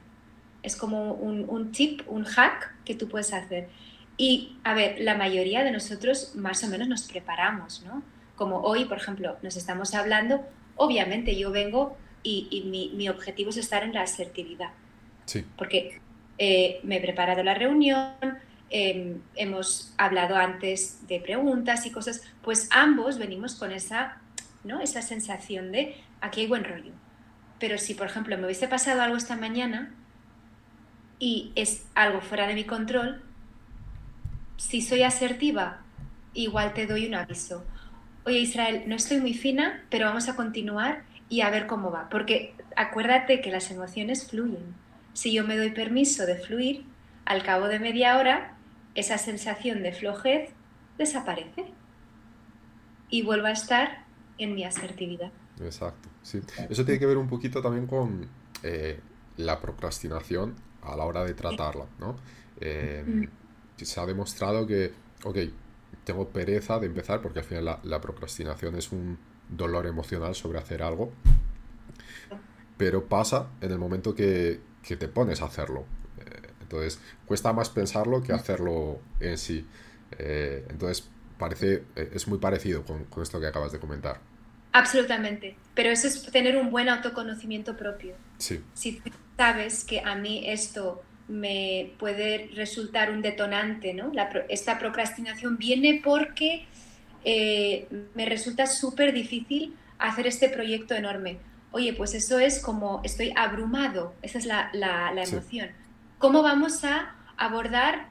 Es como un, un tip, un hack que tú puedes hacer. Y, a ver, la mayoría de nosotros más o menos nos preparamos, ¿no? Como hoy, por ejemplo, nos estamos hablando, obviamente yo vengo y, y mi, mi, objetivo es estar en la asertividad. Sí. Porque eh, me he preparado la reunión, em, hemos hablado antes de preguntas y cosas, pues ambos venimos con esa ¿no? Esa sensación de aquí hay buen rollo. Pero si, por ejemplo, me hubiese pasado algo esta mañana y es algo fuera de mi control, si soy asertiva, igual te doy un aviso. Oye, Israel, no estoy muy fina, pero vamos a continuar y a ver cómo va. Porque acuérdate que las emociones fluyen. Si yo me doy permiso de fluir, al cabo de media hora, esa sensación de flojez desaparece y vuelvo a estar en mi asertividad. Exacto, sí. Eso tiene que ver un poquito también con eh, la procrastinación a la hora de tratarla, ¿no? Eh, mm. Se ha demostrado que, ok, tengo pereza de empezar porque al final la, procrastinación es un dolor emocional sobre hacer algo, pero pasa en el momento que, te pones a hacerlo. Eh, entonces, cuesta más pensarlo que hacerlo en sí. entonces, parece, eh, es muy parecido con, esto que acabas de comentar. Absolutamente, pero eso es tener un buen autoconocimiento propio. Sí. Si sabes que a mí esto me puede resultar un detonante, ¿no? esta procrastinación viene porque eh, me resulta súper difícil hacer este proyecto enorme. Oye, pues eso es como estoy abrumado, esa es la, emoción. ¿Cómo vamos a abordar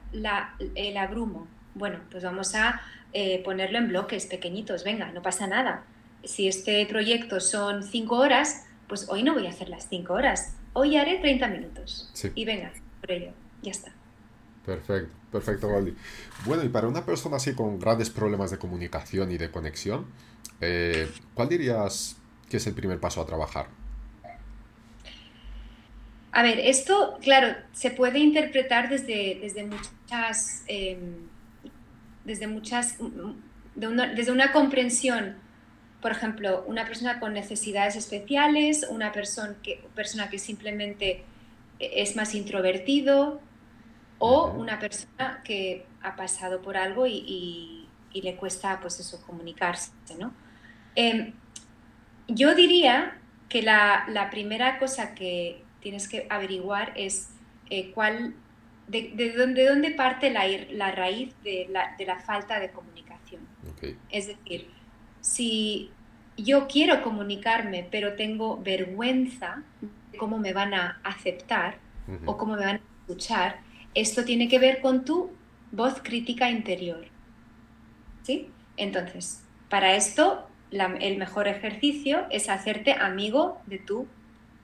el abrumo? Bueno, pues vamos a eh, ponerlo en bloques pequeñitos, venga, no pasa nada. Si este proyecto son cinco horas, pues hoy no voy a hacer las cinco horas, hoy haré 30 minutos. Y venga, por ello, ya está. Perfecto, perfecto, Valdi. Bueno, y para una persona así con grandes problemas de comunicación y de conexión, eh, ¿cuál dirías que es el primer paso a trabajar? A ver, esto, claro, se puede interpretar desde, desde muchas, em, desde muchas, desde una comprensión por ejemplo, una persona con necesidades especiales, una persona que, persona que simplemente es más introvertido o una persona que ha pasado por algo y, le cuesta pues eso, comunicarse. ¿no? Em, yo diría que la, primera cosa que tienes que averiguar es eh, cuál, de, dónde, dónde, parte la, la raíz de la, de la, falta de comunicación. Es decir, si yo quiero comunicarme, pero tengo vergüenza de cómo me van a aceptar o cómo me van a escuchar, esto tiene que ver con tu voz crítica interior. ¿Sí? Entonces, para esto, el mejor ejercicio es hacerte amigo de tu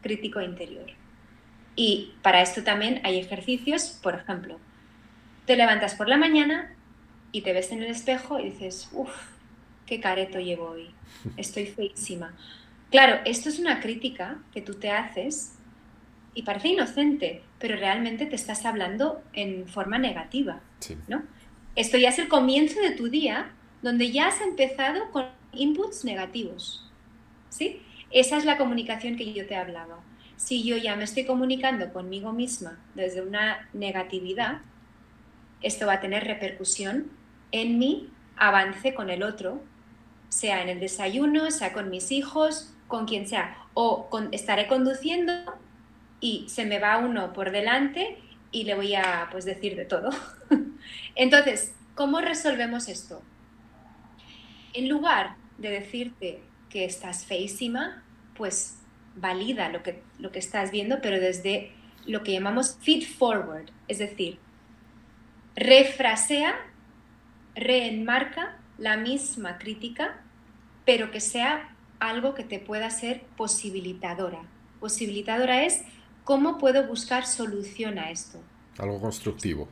crítico interior. Y para esto también hay ejercicios, por ejemplo, te levantas por la mañana y te ves en el espejo y dices, uff, qué careto llevo hoy, estoy feísima. Claro, esto es una crítica que tú te haces y parece inocente, pero realmente te estás hablando en forma negativa, ¿no? Esto ya es el comienzo de tu día donde ya has empezado con inputs negativos, ¿sí? Esa es la comunicación que yo te hablaba. Si yo ya me estoy comunicando conmigo misma desde una negatividad, esto va a tener repercusión en mi avance con el otro sea en el desayuno, sea con mis hijos, con quien sea, o estaré conduciendo y se me va uno por delante y le voy a pues decir de todo. Entonces, ¿cómo resolvemos esto? En lugar de decirte que estás feísima, pues valida lo que, lo que estás viendo, pero desde lo que llamamos feed forward, es decir, refrasea, reenmarca la misma crítica, pero que sea algo que te pueda ser posibilitadora. Posibilitadora es cómo puedo buscar solución a esto. Algo constructivo.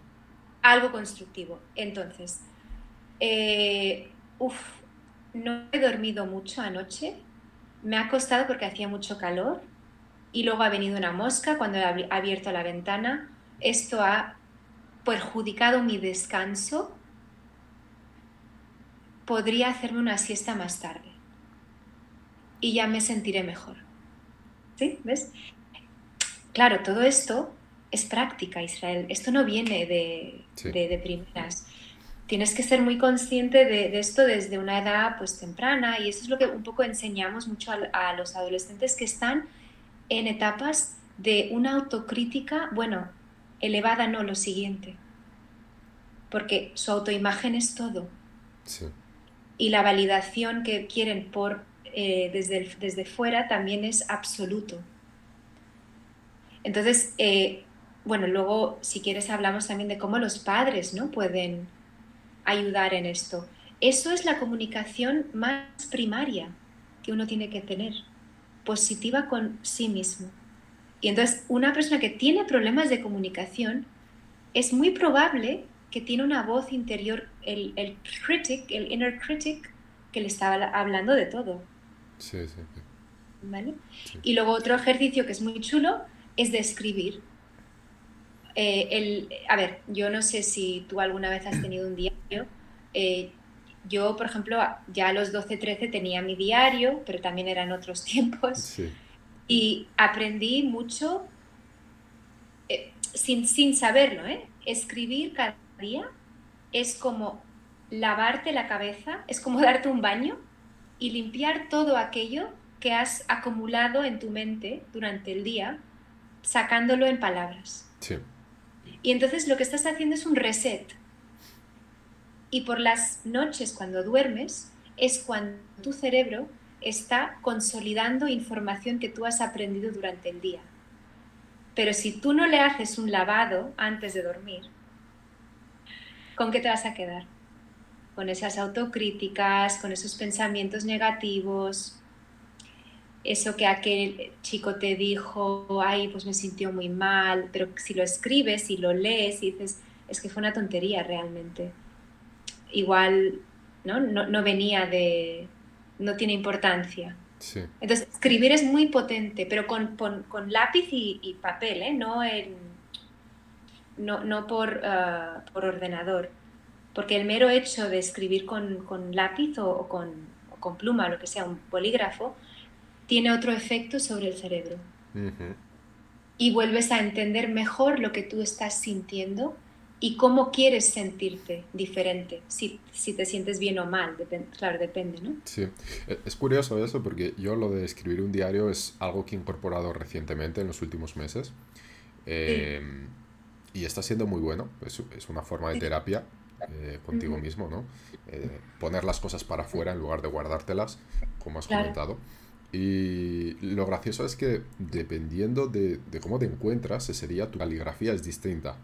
Algo constructivo. Entonces, eh, no he dormido mucho anoche. Me ha costado porque hacía mucho calor y luego ha venido una mosca cuando he abierto la ventana. Esto ha perjudicado mi descanso podría hacerme una siesta más tarde y ya me sentiré mejor. ¿Sí? ¿Ves? Claro, todo esto es práctica, Israel. Esto no viene de, de, primeras. Tienes que ser muy consciente de, esto desde una edad pues temprana y eso es lo que un poco enseñamos mucho a, a los adolescentes que están en etapas de una autocrítica, bueno, elevada no, lo siguiente. Porque su autoimagen es todo. Sí y la validación que quieren por, eh, desde, desde fuera también es absoluto. Entonces, eh, bueno, luego si quieres hablamos también de cómo los padres ¿no? pueden ayudar en esto. Eso es la comunicación más primaria que uno tiene que tener, positiva con sí mismo. Y entonces una persona que tiene problemas de comunicación es muy probable que tiene una voz interior, el, el critic, el inner critic, que le estaba hablando de todo. Sí, sí. ¿Vale? Y luego otro ejercicio que es muy chulo es de escribir. Eh, el, a ver, yo no sé si tú alguna vez has tenido un diario. Eh, yo, por ejemplo, ya a los 12, 13 tenía mi diario, pero también eran otros tiempos. Sí. Y aprendí mucho eh, sin, sin saberlo, ¿eh? Escribir cada día es como lavarte la cabeza, es como darte un baño y limpiar todo aquello que has acumulado en tu mente durante el día, sacándolo en palabras. Sí. Y entonces lo que estás haciendo es un reset. Y por las noches cuando duermes es cuando tu cerebro está consolidando información que tú has aprendido durante el día. Pero si tú no le haces un lavado antes de dormir, ¿con qué te vas a quedar? Con esas autocríticas, con esos pensamientos negativos. eso que aquel chico te dijo, ay, pues me sintió muy mal, pero si lo escribes y lo lees y dices, es que fue una tontería realmente. Igual, ¿no? No, venía de, no tiene importancia. Entonces, escribir es muy potente, pero con, lápiz y, papel, ¿eh? no, no, no por, ah, por ordenador. Porque el mero hecho de escribir con, lápiz o, con, con, pluma, o lo que sea, un bolígrafo, tiene otro efecto sobre el cerebro. Y vuelves a entender mejor lo que tú estás sintiendo y cómo quieres sentirte diferente, si, te sientes bien o mal, claro, depende, ¿no? Sí, e, es curioso eso porque yo lo de escribir un diario es algo que he incorporado recientemente en los últimos meses em, y está siendo muy bueno, es, es una forma de terapia eh, contigo mismo, ¿no? Eh, poner las cosas para afuera en lugar de guardártelas, como has comentado. Y lo gracioso es que dependiendo de, cómo te encuentras, ese día tu caligrafía es distinta.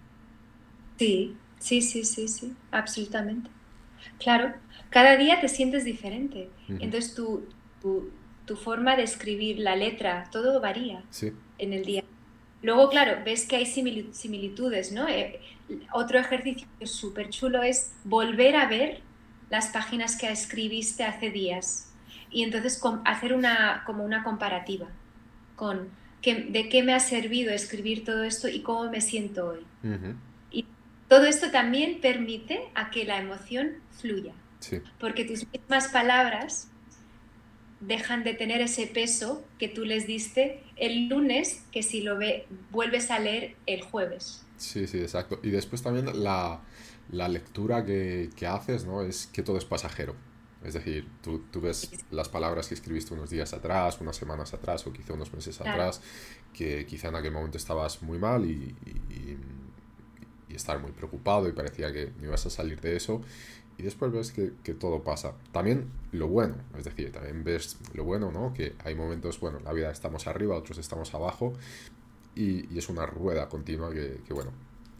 Sí, sí, sí, sí, sí, absolutamente. Claro, cada día te sientes diferente. Entonces tu, tu, forma de escribir la letra, todo varía en el día. Luego, claro, ves que hay similitudes, ¿no? Eh, otro ejercicio súper chulo es volver a ver las páginas que escribiste hace días y entonces hacer una, como una comparativa con de qué me ha servido escribir todo esto y cómo me siento hoy. Y todo esto también permite a que la emoción fluya, porque tus mismas palabras dejan de tener ese peso que tú les diste el lunes que si lo ve, vuelves a leer el jueves. Sí, sí, exacto. Y después también la, lectura que, haces, ¿no? Es que todo es pasajero. Es decir, tú, ves las palabras que escribiste unos días atrás, unas semanas atrás o quizá unos meses atrás, que quizá en aquel momento estabas muy mal y, y, estar muy preocupado y parecía que no ibas a salir de eso. Y después ves que, que, todo pasa. También lo bueno, es decir, también ves lo bueno, ¿no? Que hay momentos, bueno, en la vida estamos arriba, otros estamos abajo, y, es una rueda continua que, bueno,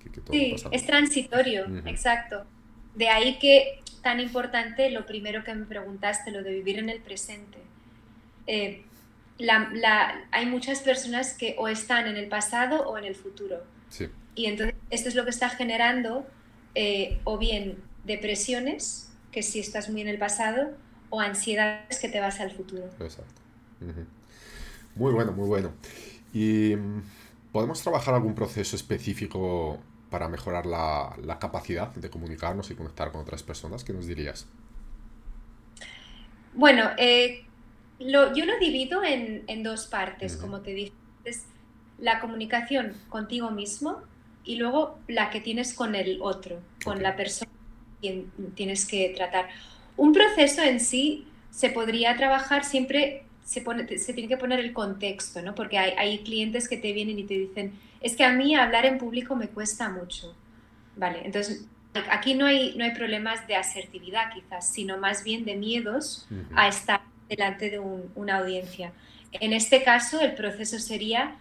que, todo sí, es transitorio, exacto. De ahí que tan importante lo primero que me preguntaste, lo de vivir en el presente. Eh, la, hay muchas personas que o están en el pasado o en el futuro. Sí. Y entonces esto es lo que está generando eh, o bien depresiones, que si estás muy en el pasado, o ansiedades que te vas al futuro. Exacto. Muy bueno, muy bueno. Y ¿Podemos trabajar algún proceso específico para mejorar la, capacidad de comunicarnos y conectar con otras personas? ¿Qué nos dirías? Bueno, eh, yo lo divido en, dos partes, como te dije. Es la comunicación contigo mismo y luego la que tienes con el otro, con la persona quien tienes que tratar. Un proceso en sí se podría trabajar siempre se, pone, se tiene que poner el contexto, ¿no? Porque hay, hay, clientes que te vienen y te dicen, es que a mí hablar en público me cuesta mucho. Vale, entonces aquí no hay, no hay problemas de asertividad quizás, sino más bien de miedos a estar delante de una audiencia. En este caso, el proceso sería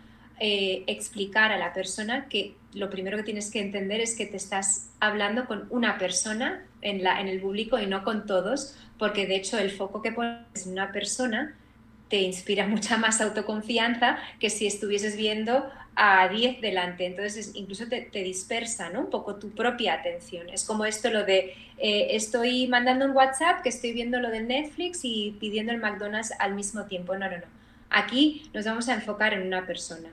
eh, explicar a la persona que lo primero que tienes que entender es que te estás hablando con una persona en, la, en el público y no con todos, porque de hecho el foco que pones en una persona te inspira mucha más autoconfianza que si estuvieses viendo a 10 delante. Entonces, incluso te, dispersa ¿no? un poco tu propia atención. Es como esto lo de, eh, estoy mandando un WhatsApp, que estoy viendo lo de Netflix y pidiendo el McDonald's al mismo tiempo. No, no, no. Aquí nos vamos a enfocar en una persona.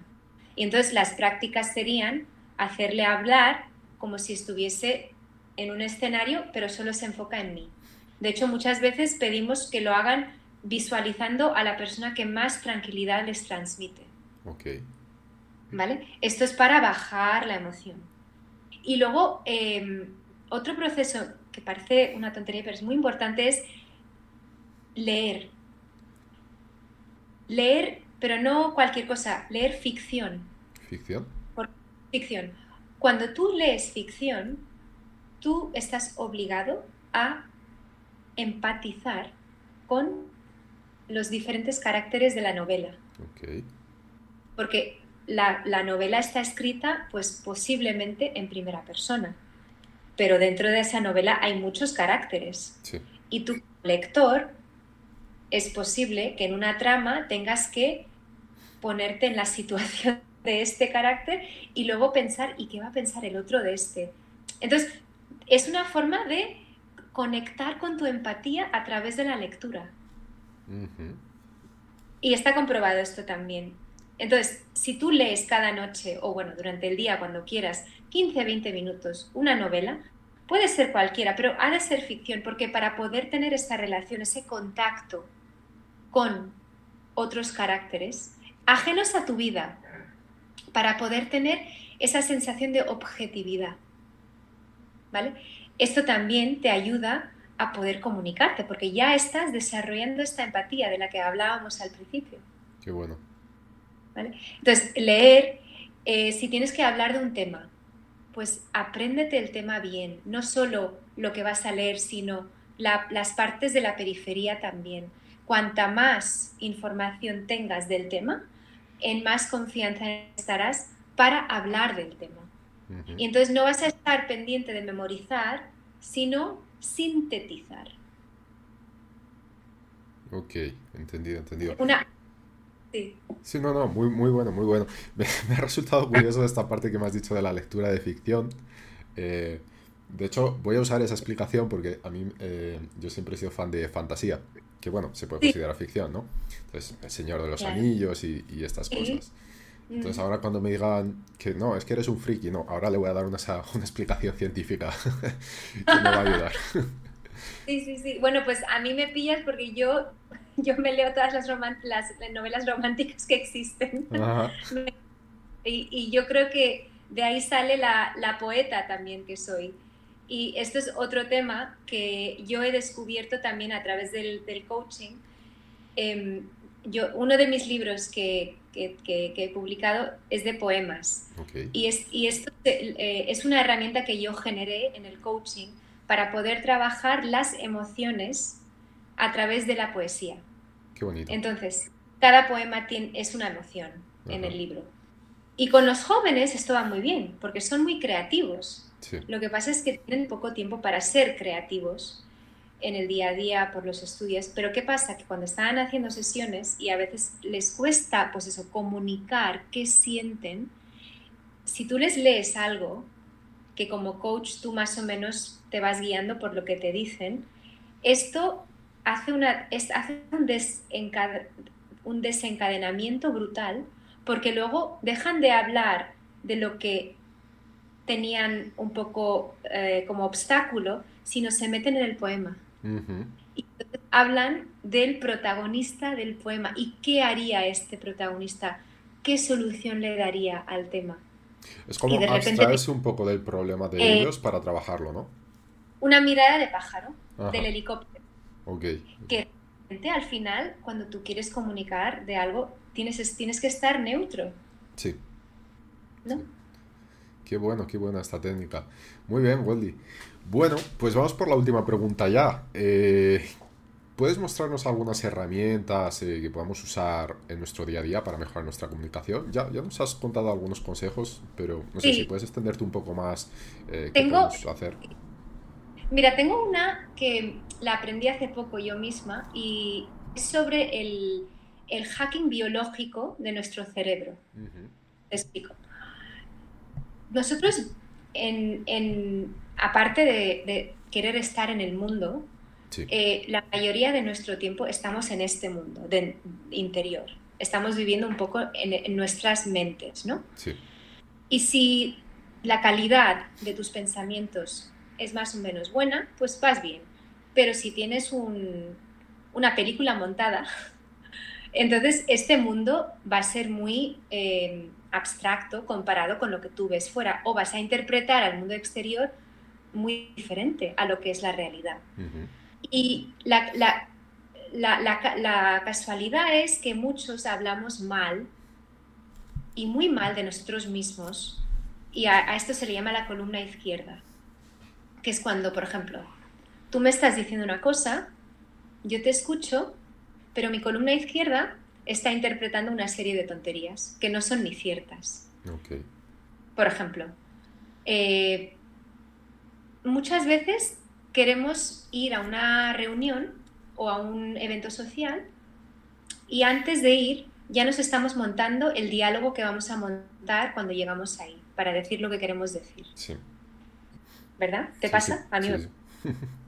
Y entonces las prácticas serían hacerle hablar como si estuviese en un escenario, pero solo se enfoca en mí. De hecho, muchas veces pedimos que lo hagan visualizando a la persona que más tranquilidad les transmite. Ok. ¿Vale? Esto es para bajar la emoción. Y luego, em, otro proceso que parece una tontería, pero es muy importante, es leer. Leer, pero no cualquier cosa, leer ficción. ¿Ficción? ficción. Cuando tú lees ficción, tú estás obligado a empatizar con los diferentes caracteres de la novela. Porque la, novela está escrita, pues posiblemente en primera persona, pero dentro de esa novela hay muchos caracteres. Y tu lector es posible que en una trama tengas que ponerte en la situación de este carácter y luego pensar, ¿y qué va a pensar el otro de este? Entonces, es una forma de conectar con tu empatía a través de la lectura. Y está comprobado esto también. Entonces, si tú lees cada noche o bueno, durante el día cuando quieras 15, 20 minutos una novela, puede ser cualquiera, pero ha de ser ficción, porque para poder tener esta relación, ese contacto con otros caracteres, ajenos a tu vida, para poder tener esa sensación de objetividad. ¿Vale? Esto también te ayuda a poder comunicarte, porque ya estás desarrollando esta empatía de la que hablábamos al principio. Qué bueno. Entonces, leer, eh, si tienes que hablar de un tema, pues apréndete el tema bien, no solo lo que vas a leer, sino las partes de la periferia también. Cuanta más información tengas del tema, en más confianza estarás para hablar del tema. Y entonces no vas a estar pendiente de memorizar, sino sintetizar. Ok, entendido, entendido. Una, Sí. no, no, muy, muy bueno, muy bueno. Me, ha resultado curioso esta parte que me has dicho de la lectura de ficción. Eh, de hecho, voy a usar esa explicación porque a mí eh, yo siempre he sido fan de fantasía, que bueno, se puede considerar ficción, ¿no? Entonces, El Señor de los Anillos y, estas cosas. Entonces, ahora cuando me digan que no, es que eres un friki, no, ahora le voy a dar una, una explicación científica que me va a ayudar. Sí, sí, sí. Bueno, pues a mí me pillas porque yo yo me leo todas las, las novelas románticas que existen. y, yo creo que de ahí sale la, poeta también que soy. Y esto es otro tema que yo he descubierto también a través del, coaching. Em, yo, uno de mis libros que, he publicado es de poemas. Y, es, y esto eh, es una herramienta que yo generé en el coaching para poder trabajar las emociones a través de la poesía. Entonces, cada poema tiene, es una emoción en el libro. Y con los jóvenes esto va muy bien, porque son muy creativos. Lo que pasa es que tienen poco tiempo para ser creativos en el día a día por los estudios. Pero ¿qué pasa? Que cuando están haciendo sesiones y a veces les cuesta, pues eso, comunicar qué sienten, si tú les lees algo que como coach tú más o menos te vas guiando por lo que te dicen, esto hace, una, hace un, desencadenamiento brutal porque luego dejan de hablar de lo que tenían un poco eh, como obstáculo, sino se meten en el poema. Y hablan del protagonista del poema y qué haría este protagonista, qué solución le daría al tema. Es como abstraerse un poco del problema de eh, ellos para trabajarlo, ¿no? Una mirada de pájaro, del helicóptero. Que al final, cuando tú quieres comunicar de algo, tienes, tienes que estar neutro. Sí. ¿No? Qué bueno, qué buena esta técnica. Muy bien, Wendy. Bueno, pues vamos por la última pregunta ya. Eh, ¿Puedes mostrarnos algunas herramientas eh, que podamos usar en nuestro día a día para mejorar nuestra comunicación? Ya, ya nos has contado algunos consejos, pero no sé si puedes extenderte un poco más. Eh, ¿qué Tengo... hacer? Mira, tengo una que la aprendí hace poco yo misma y es sobre el, hacking biológico de nuestro cerebro. Te explico. Nosotros, en, aparte de, querer estar en el mundo, eh, la mayoría de nuestro tiempo estamos en este mundo de, interior. Estamos viviendo un poco en, en nuestras mentes, ¿no? Sí. Y si la calidad de tus pensamientos es más o menos buena, pues vas bien. Pero si tienes una película montada, entonces este mundo va a ser muy eh, abstracto comparado con lo que tú ves fuera o vas a interpretar al mundo exterior muy diferente a lo que es la realidad. Y la, la, casualidad es que muchos hablamos mal y muy mal de nosotros mismos y a esto se le llama la columna izquierda que es cuando, por ejemplo, tú me estás diciendo una cosa, yo te escucho, pero mi columna izquierda está interpretando una serie de tonterías que no son ni ciertas. Por ejemplo, eh, muchas veces queremos ir a una reunión o a un evento social y antes de ir ya nos estamos montando el diálogo que vamos a montar cuando llegamos ahí, para decir lo que queremos decir. Sí. ¿Verdad? ¿Te pasa? a mí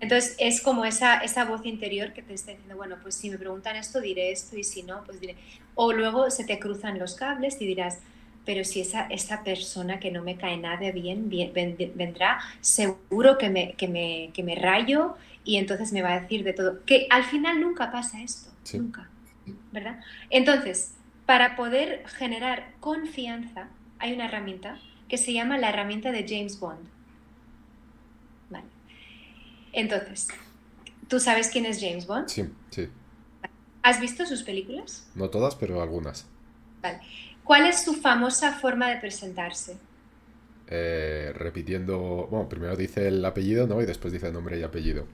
Entonces es como esa, esa voz interior que te está diciendo, bueno, pues si me preguntan esto diré esto y si no, pues diré. O luego se te cruzan los cables y dirás, pero si esa, esa persona que no me cae nada bien, bien vendrá, seguro que me, que, me, que me rayo y entonces me va a decir de todo. Que al final nunca pasa esto, nunca. ¿Verdad? Entonces, para poder generar confianza, hay una herramienta que se llama la herramienta de James Bond. Entonces, ¿tú sabes quién es James Bond? Sí, sí. ¿Has visto sus películas? No todas, pero algunas. Vale. ¿Cuál es su famosa forma de presentarse? Eh, repitiendo, bueno, primero dice el apellido, ¿no? Y después dice nombre y apellido.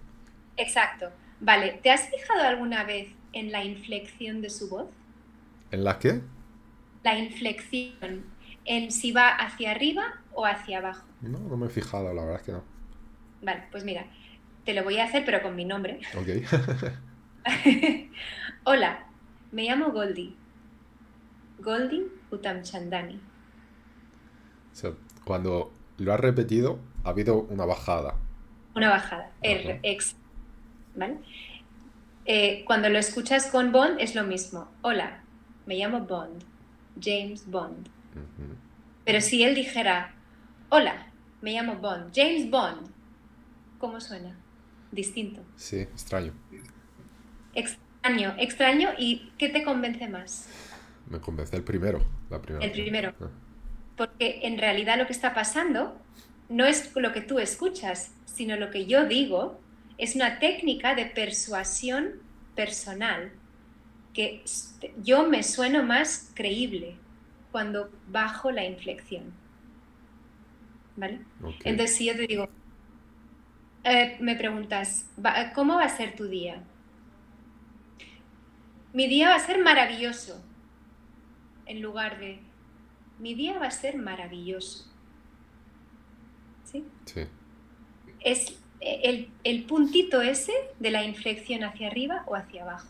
Exacto. Vale, ¿te has fijado alguna vez en la inflexión de su voz? ¿En la qué? La inflexión, en si va hacia arriba o hacia abajo. No, no me he fijado, la verdad es que no. Vale, pues mira, te lo voy a hacer pero con mi nombre. Ok. Hola, me llamo Goldie. Goldie Utamchandani. O sea, cuando lo has repetido, ha habido una bajada. Una bajada, R, X. ¿Vale? Eh, cuando lo escuchas con Bond es lo mismo. Hola, me llamo Bond, James Bond. Pero si él dijera, hola, me llamo Bond, James Bond, ¿cómo suena? Distinto. Sí, extraño. Extraño, extraño. ¿Y qué te convence más? Me convence el primero, la primera. El primero. Ah. Porque en realidad lo que está pasando no es lo que tú escuchas, sino lo que yo digo es una técnica de persuasión personal que yo me sueno más creíble cuando bajo la inflexión. ¿Vale? Entonces, si yo te digo, eh, me preguntas, ¿cómo va a ser tu día? Mi día va a ser maravilloso en lugar de mi día va a ser maravilloso. ¿Sí? Sí. Es el, el, puntito ese de la inflexión hacia arriba o hacia abajo.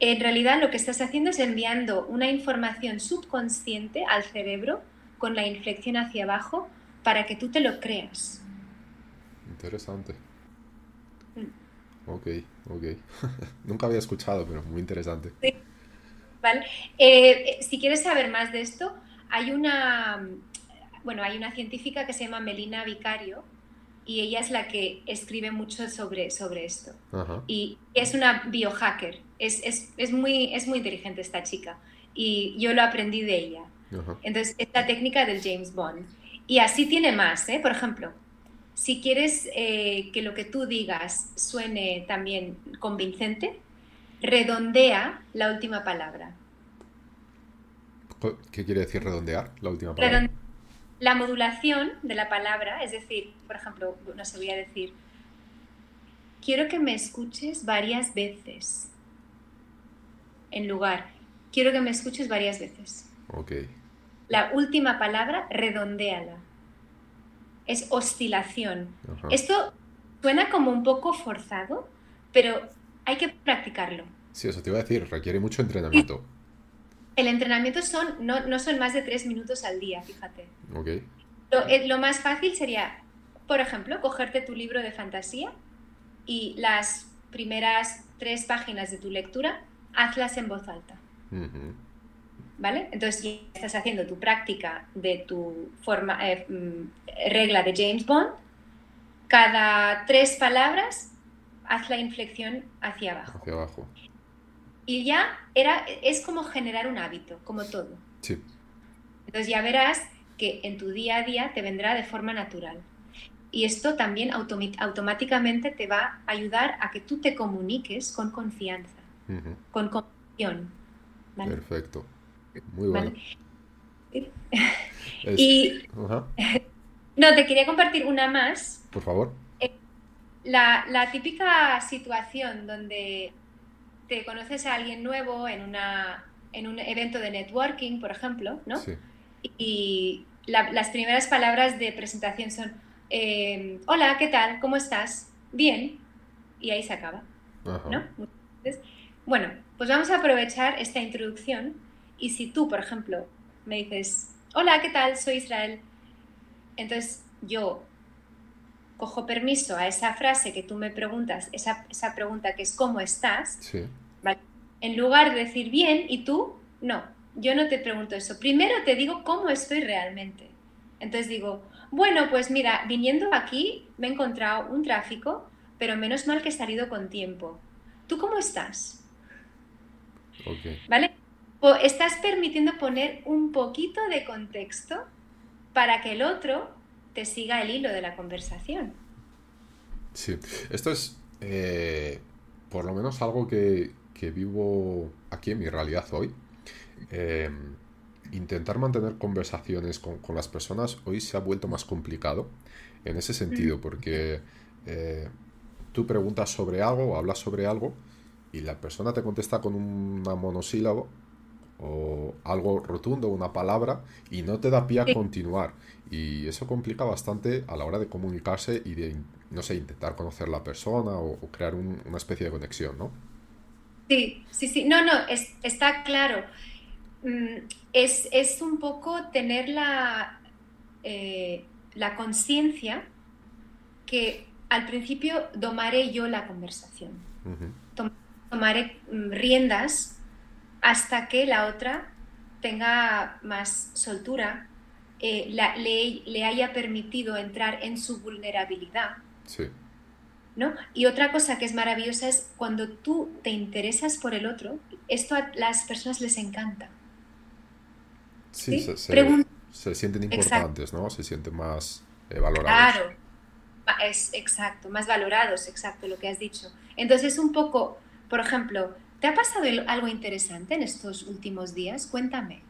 En realidad lo que estás haciendo es enviando una información subconsciente al cerebro con la inflexión hacia abajo para que tú te lo creas. Interesante. Mm. Ok, ok. Nunca había escuchado, pero muy interesante. Sí. ¿vale? Eh, eh, si quieres saber más de esto, hay una, bueno, hay una científica que se llama Melina Vicario y ella es la que escribe mucho sobre, sobre esto. Y es una biohacker, es, es, es, muy, es muy inteligente esta chica y yo lo aprendí de ella. Entonces, esta técnica del James Bond. Y así tiene más, ¿eh? Por ejemplo, si quieres que lo que tú digas suene también convincente, redondea la última palabra. ¿Qué quiere decir redondear la última palabra? la modulación de la palabra, es decir, por ejemplo, no se voy a decir, quiero que me escuches varias veces. En lugar, quiero que me escuches varias veces. Ok. La última palabra, redondéala. Es oscilación. Esto suena como un poco forzado, pero hay que practicarlo. Sí, eso te iba a decir, requiere mucho entrenamiento. El entrenamiento son, no, no son más de tres minutos al día, fíjate. Ok. Eh, lo, más fácil sería, por ejemplo, cogerte tu libro de fantasía y las primeras tres páginas de tu lectura, hazlas en voz alta. ¿Vale? Entonces ya estás haciendo tu práctica de tu forma, eh, mm, regla de James Bond. Cada tres palabras haz la inflexión hacia abajo. Hacia abajo. Y ya era, es como generar un hábito, como todo. Sí. Entonces ya verás que en tu día a día te vendrá de forma natural. Y esto también automáticamente te va a ayudar a que tú te comuniques con confianza, con convicción. Perfecto. Muy bueno. Y no, te quería compartir una más. Por favor la, típica situación donde te conoces a alguien nuevo en, una, en un evento de networking, por ejemplo, ¿no? Sí. Y las primeras palabras de presentación son, em, hola, ¿qué tal? ¿Cómo estás? Bien. y ahí se acaba. ¿no? bueno, pues vamos a aprovechar esta introducción y si tú, por ejemplo, me dices, hola, ¿qué tal? Soy Israel. Entonces yo cojo permiso a esa frase que tú me preguntas, esa, esa pregunta que es ¿cómo estás? En lugar de decir bien y tú, no, yo no te pregunto eso. Primero te digo cómo estoy realmente. Entonces digo, bueno, pues mira, viniendo aquí me he encontrado un tráfico, pero menos mal que he salido con tiempo. ¿Tú cómo estás? ¿Vale? O estás permitiendo poner un poquito de contexto para que el otro te siga el hilo de la conversación. Sí, esto es eh, por lo menos algo que, que, vivo aquí en mi realidad hoy. Eh, intentar mantener conversaciones con, con, las personas hoy se ha vuelto más complicado en ese sentido, porque eh, tú preguntas sobre algo o hablas sobre algo y la persona te contesta con una monosílabo o algo rotundo, una palabra, y no te da pie a continuar. Y eso complica bastante a la hora de comunicarse y de, no sé, intentar conocer la persona o, crear una especie de conexión, ¿no? Sí, sí, sí. No, no, está claro. Mm, es, un poco tener la, eh, la conciencia que al principio domaré yo la conversación. Tomaré mm, riendas hasta que la otra tenga más soltura, eh, le, haya permitido entrar en su vulnerabilidad. Sí. ¿no? Y otra cosa que es maravillosa es cuando tú te interesas por el otro, esto a las personas les encanta. Sí, Se, sienten importantes, ¿no? Se sienten más eh, valorados. Claro, es exacto, más valorados, exacto lo que has dicho. Entonces, un poco, por ejemplo, ¿te ha pasado algo interesante en estos últimos días? Cuéntame,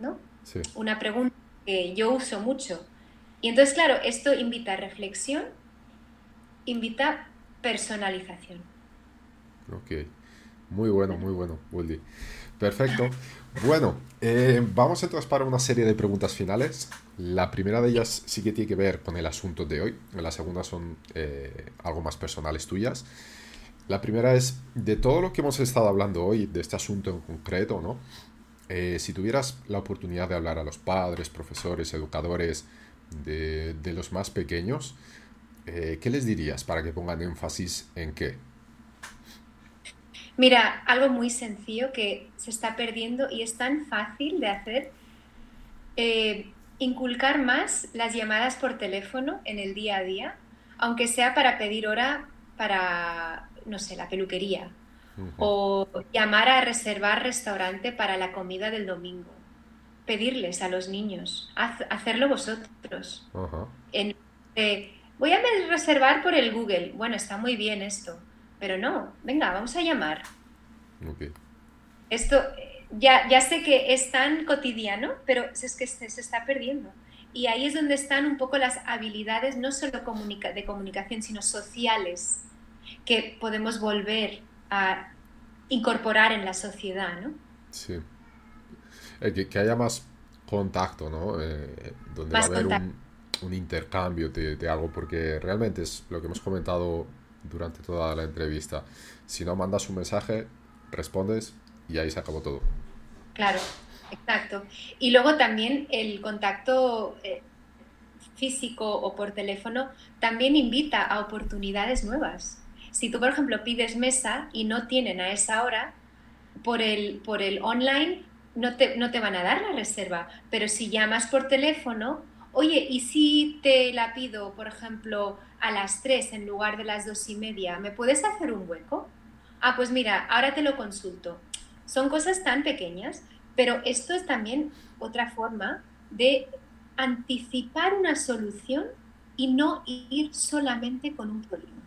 ¿no? Sí. Una pregunta que yo uso mucho. Y entonces, claro, esto invita a reflexión, invita personalización. Ok, muy bueno, muy bueno, Wildy. Perfecto. Bueno, eh, vamos entonces para una serie de preguntas finales. La primera de ellas sí que tiene que ver con el asunto de hoy. La segunda son eh, algo más personales tuyas. La primera es, de todo lo que hemos estado hablando hoy, de este asunto en concreto, ¿no? Eh, si tuvieras la oportunidad de hablar a los padres, profesores, educadores de, los más pequeños, ¿qué les dirías para que pongan énfasis en qué? Mira, algo muy sencillo que se está perdiendo y es tan fácil de hacer, eh, inculcar más las llamadas por teléfono en el día a día, aunque sea para pedir hora para, no sé, la peluquería, o llamar a reservar restaurante para la comida del domingo, pedirles a los niños, hacerlo vosotros. voy a reservar por el Google, bueno, está muy bien esto pero no, venga, vamos a llamar. Esto ya, ya sé que es tan cotidiano, pero es que se, está perdiendo. Y ahí es donde están un poco las habilidades, no solo de comunicación, sino sociales, que podemos volver a incorporar en la sociedad, ¿no? Sí. Eh, que, haya más contacto, ¿no? Eh, donde va a haber un, intercambio de, de, algo, porque realmente es lo que hemos comentado durante toda la entrevista. Si no mandas un mensaje, respondes y ahí se acabó todo. Claro, exacto. Y luego también el contacto eh, físico o por teléfono también invita a oportunidades nuevas. Si tú, por ejemplo, pides mesa y no tienen a esa hora, por el, por el online no te, no te van a dar la reserva, pero si llamas por teléfono, oye, ¿y si te la pido, por ejemplo, a las 3 en lugar de las dos y media, ¿me puedes hacer un hueco? Ah, pues mira, ahora te lo consulto. Son cosas tan pequeñas, pero esto es también otra forma de anticipar una solución y no ir solamente con un problema.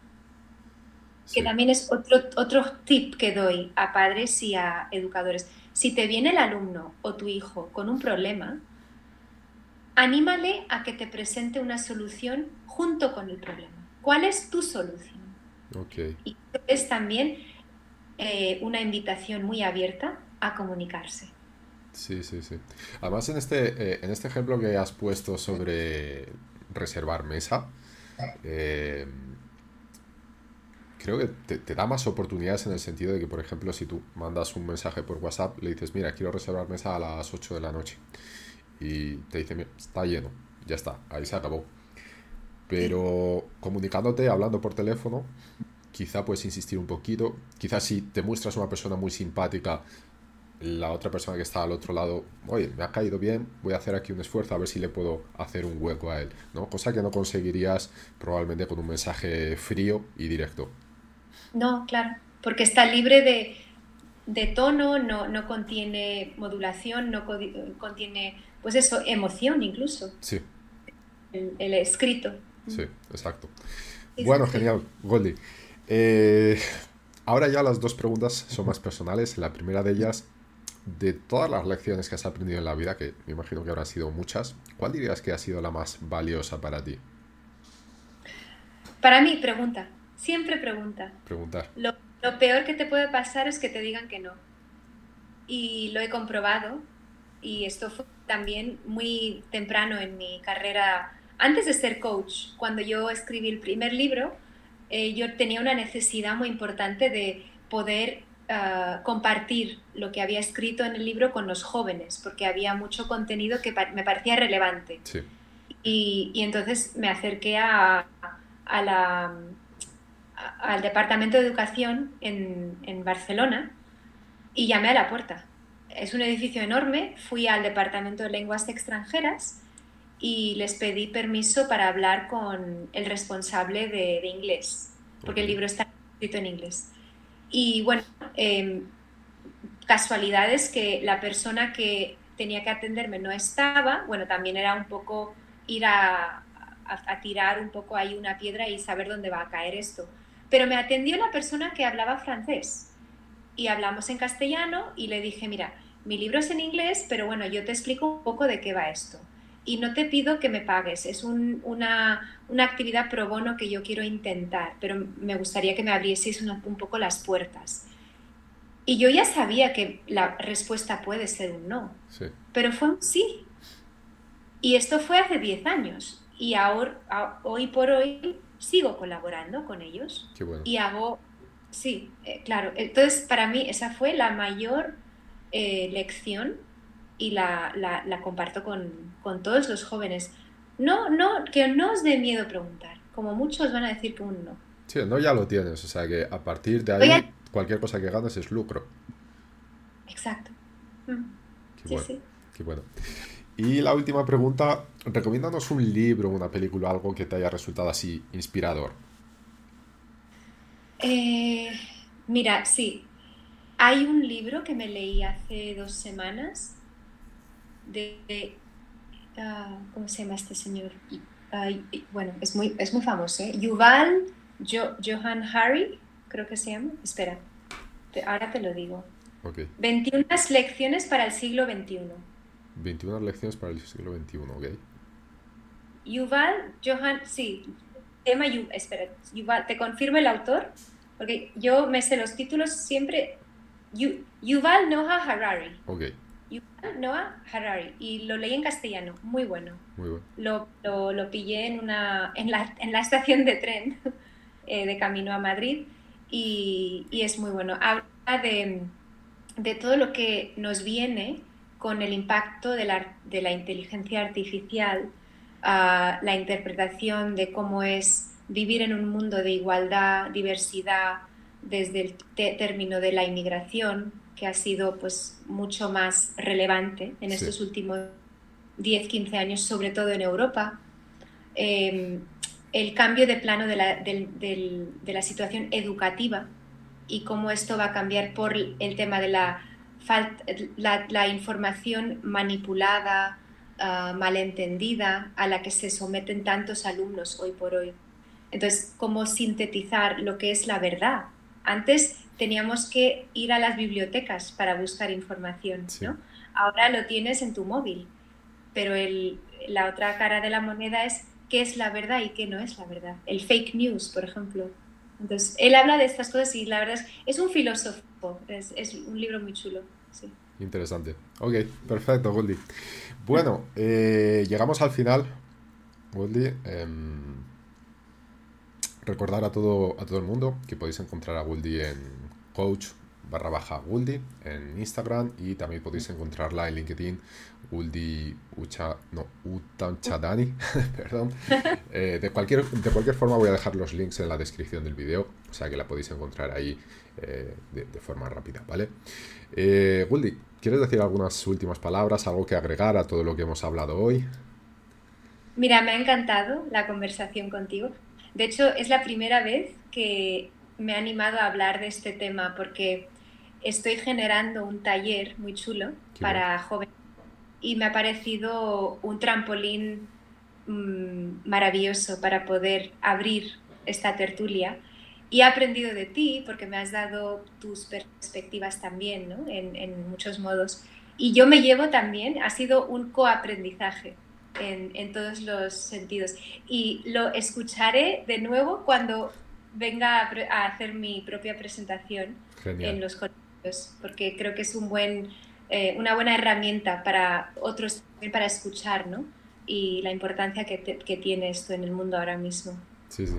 Que también es otro, otro tip que doy a padres y a educadores. Si te viene el alumno o tu hijo con un problema, anímale a que te presente una solución junto con el problema. ¿Cuál es tu solución? Okay. Y es también eh, una invitación muy abierta a comunicarse. Sí, sí, sí. Además, en este, eh, en este ejemplo que has puesto sobre reservar mesa, eh, creo que te, da más oportunidades en el sentido de que, por ejemplo, si tú mandas un mensaje por WhatsApp, le dices, mira, quiero reservar mesa a las 8 de la noche. Y te dice, está lleno, ya está, ahí se acabó. Pero comunicándote, hablando por teléfono, quizá puedes insistir un poquito. Quizás si te muestras una persona muy simpática, la otra persona que está al otro lado, oye, me ha caído bien, voy a hacer aquí un esfuerzo a ver si le puedo hacer un hueco a él, ¿no? Cosa que no conseguirías probablemente con un mensaje frío y directo. No, claro, porque está libre de, de tono, no, no, contiene modulación, no contiene, pues eso, emoción incluso. Sí. El, escrito. Sí, exacto. bueno, genial, Goldie. Eh, ahora ya las dos preguntas son más personales. La primera de ellas, de todas las lecciones que has aprendido en la vida, que me imagino que habrán sido muchas, ¿cuál dirías que ha sido la más valiosa para ti? Para mí, pregunta. Siempre pregunta. Preguntar. Lo, peor que te puede pasar es que te digan que no. Y lo he comprobado. Y esto fue también muy temprano en mi carrera. Antes de ser coach, cuando yo escribí el primer libro, eh, yo tenía una necesidad muy importante de poder ah, compartir lo que había escrito en el libro con los jóvenes, porque había mucho contenido que me parecía relevante. Sí. Y, y, entonces me acerqué a, a la, al Departamento de Educación en, Barcelona y llamé a la puerta. Es un edificio enorme, fui al Departamento de Lenguas Extranjeras y les pedí permiso para hablar con el responsable de, inglés, porque el libro está escrito en inglés. Y bueno, eh, casualidades que la persona que tenía que atenderme no estaba, bueno, también era un poco ir a, a, tirar un poco ahí una piedra y saber dónde va a caer esto. Pero me atendió la persona que hablaba francés y hablamos en castellano y le dije, mira, mi libro es en inglés, pero bueno, yo te explico un poco de qué va esto. Y no te pido que me pagues, es una, actividad pro bono que yo quiero intentar, pero me gustaría que me abrieseis un poco las puertas. Y yo ya sabía que la respuesta puede ser un no, pero fue un sí. Y esto fue hace 10 años. Y ahora, hoy por hoy sigo colaborando con ellos y hago, sí, eh, claro. Entonces, para mí esa fue la mayor eh, lección y la, la, comparto con, con, todos los jóvenes. No, no, que no os dé miedo preguntar, como muchos van a decir que un no. Sí, no ya lo tienes, o sea que a partir de ahí cualquier cosa que ganes es lucro. Exacto. Mm. sí, sí. Qué bueno. Y la última pregunta, recomiéndanos un libro, una película, algo que te haya resultado así inspirador. Eh, mira, sí. Hay un libro que me leí hace dos semanas de... Ah, ¿Cómo se llama este señor? bueno, es muy, es muy famoso. ¿eh? Yuval Johan Harry, creo que se llama. Espera, ahora te lo digo. Okay. 21 lecciones para el siglo XXI. 21 lecciones para el siglo XXI, ¿ok? Yuval Johan, sí, tema espera, Yuval, ¿te confirmo el autor? Porque yo me sé los títulos siempre. Yuval Noah Harari. Ok. Yuval Noah Harari. Y lo leí en castellano, muy bueno. Muy bueno. Lo, lo, lo pillé en, una, en, la, en la estación de tren eh, de camino a Madrid y, y, es muy bueno. Habla de, de todo lo que nos viene con el impacto de la, de la inteligencia artificial, la interpretación de cómo es vivir en un mundo de igualdad, diversidad, desde el término de la inmigración, que ha sido pues, mucho más relevante en estos últimos 10, 15 años, sobre todo en Europa. Em, el cambio de plano de la, de la situación educativa y cómo esto va a cambiar por el tema de la la, información manipulada, uh, malentendida, a la que se someten tantos alumnos hoy por hoy. Entonces, ¿cómo sintetizar lo que es la verdad? Antes teníamos que ir a las bibliotecas para buscar información, ¿no? Ahora lo tienes en tu móvil, pero el, la otra cara de la moneda es qué es la verdad y qué no es la verdad. El fake news, por ejemplo. Entonces, él habla de estas cosas y la verdad es, es un filósofo es, un libro muy chulo. Interesante. Ok, perfecto, Goldie. Bueno, eh, llegamos al final, Goldie. Em, recordar a todo, a todo el mundo que podéis encontrar a Guldi en coach barra baja Guldi en Instagram y también podéis encontrarla en LinkedIn Guldi Ucha, no, Utanchadani, perdón. Eh, de, cualquier, de cualquier forma voy a dejar los links en la descripción del vídeo, o sea que la podéis encontrar ahí eh, de, forma rápida, ¿vale? Eh, Guldi, ¿quieres decir algunas últimas palabras, algo que agregar a todo lo que hemos hablado hoy? Mira, me ha encantado la conversación contigo. De hecho, es la primera vez que me he animado a hablar de este tema porque estoy generando un taller muy chulo para jóvenes y me ha parecido un trampolín mm, maravilloso para poder abrir esta tertulia. Y he aprendido de ti porque me has dado tus perspectivas también, ¿no? en, en, muchos modos. Y yo me llevo también, ha sido un coaprendizaje en, en todos los sentidos. Y lo escucharé de nuevo cuando venga a, hacer mi propia presentación en los colegios, porque creo que es un buen eh, una buena herramienta para otros, para escuchar, ¿no? Y la importancia que, que, tiene esto en el mundo ahora mismo. Sí, sí.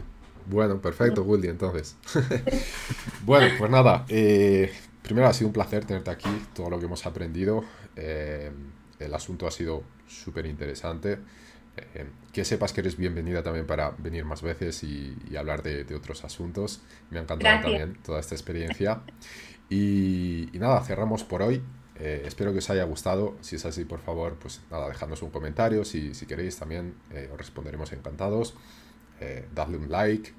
Bueno, perfecto, Willy, entonces. bueno, pues nada, eh, primero ha sido un placer tenerte aquí, todo lo que hemos aprendido. Eh, el asunto ha sido súper interesante. que sepas que eres bienvenida también para venir más veces y, hablar de, otros asuntos. Me ha encantado también toda esta experiencia. y, nada, cerramos por hoy. Eh, espero que os haya gustado. Si es así, por favor, pues nada, dejadnos un comentario. Si, si queréis también, eh, os responderemos encantados. Eh, dadle un like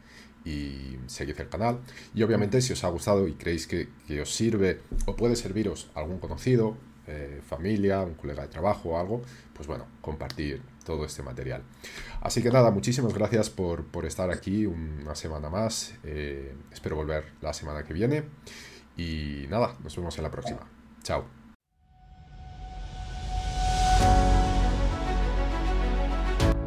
y seguid el canal. Y obviamente, si os ha gustado y creéis que, que os sirve o puede serviros algún conocido, familia, un colega de trabajo o algo, pues bueno, compartir todo este material. Así que nada, muchísimas gracias por, por estar aquí una semana más. espero volver la semana que viene. Y nada, nos vemos en la próxima. Chao.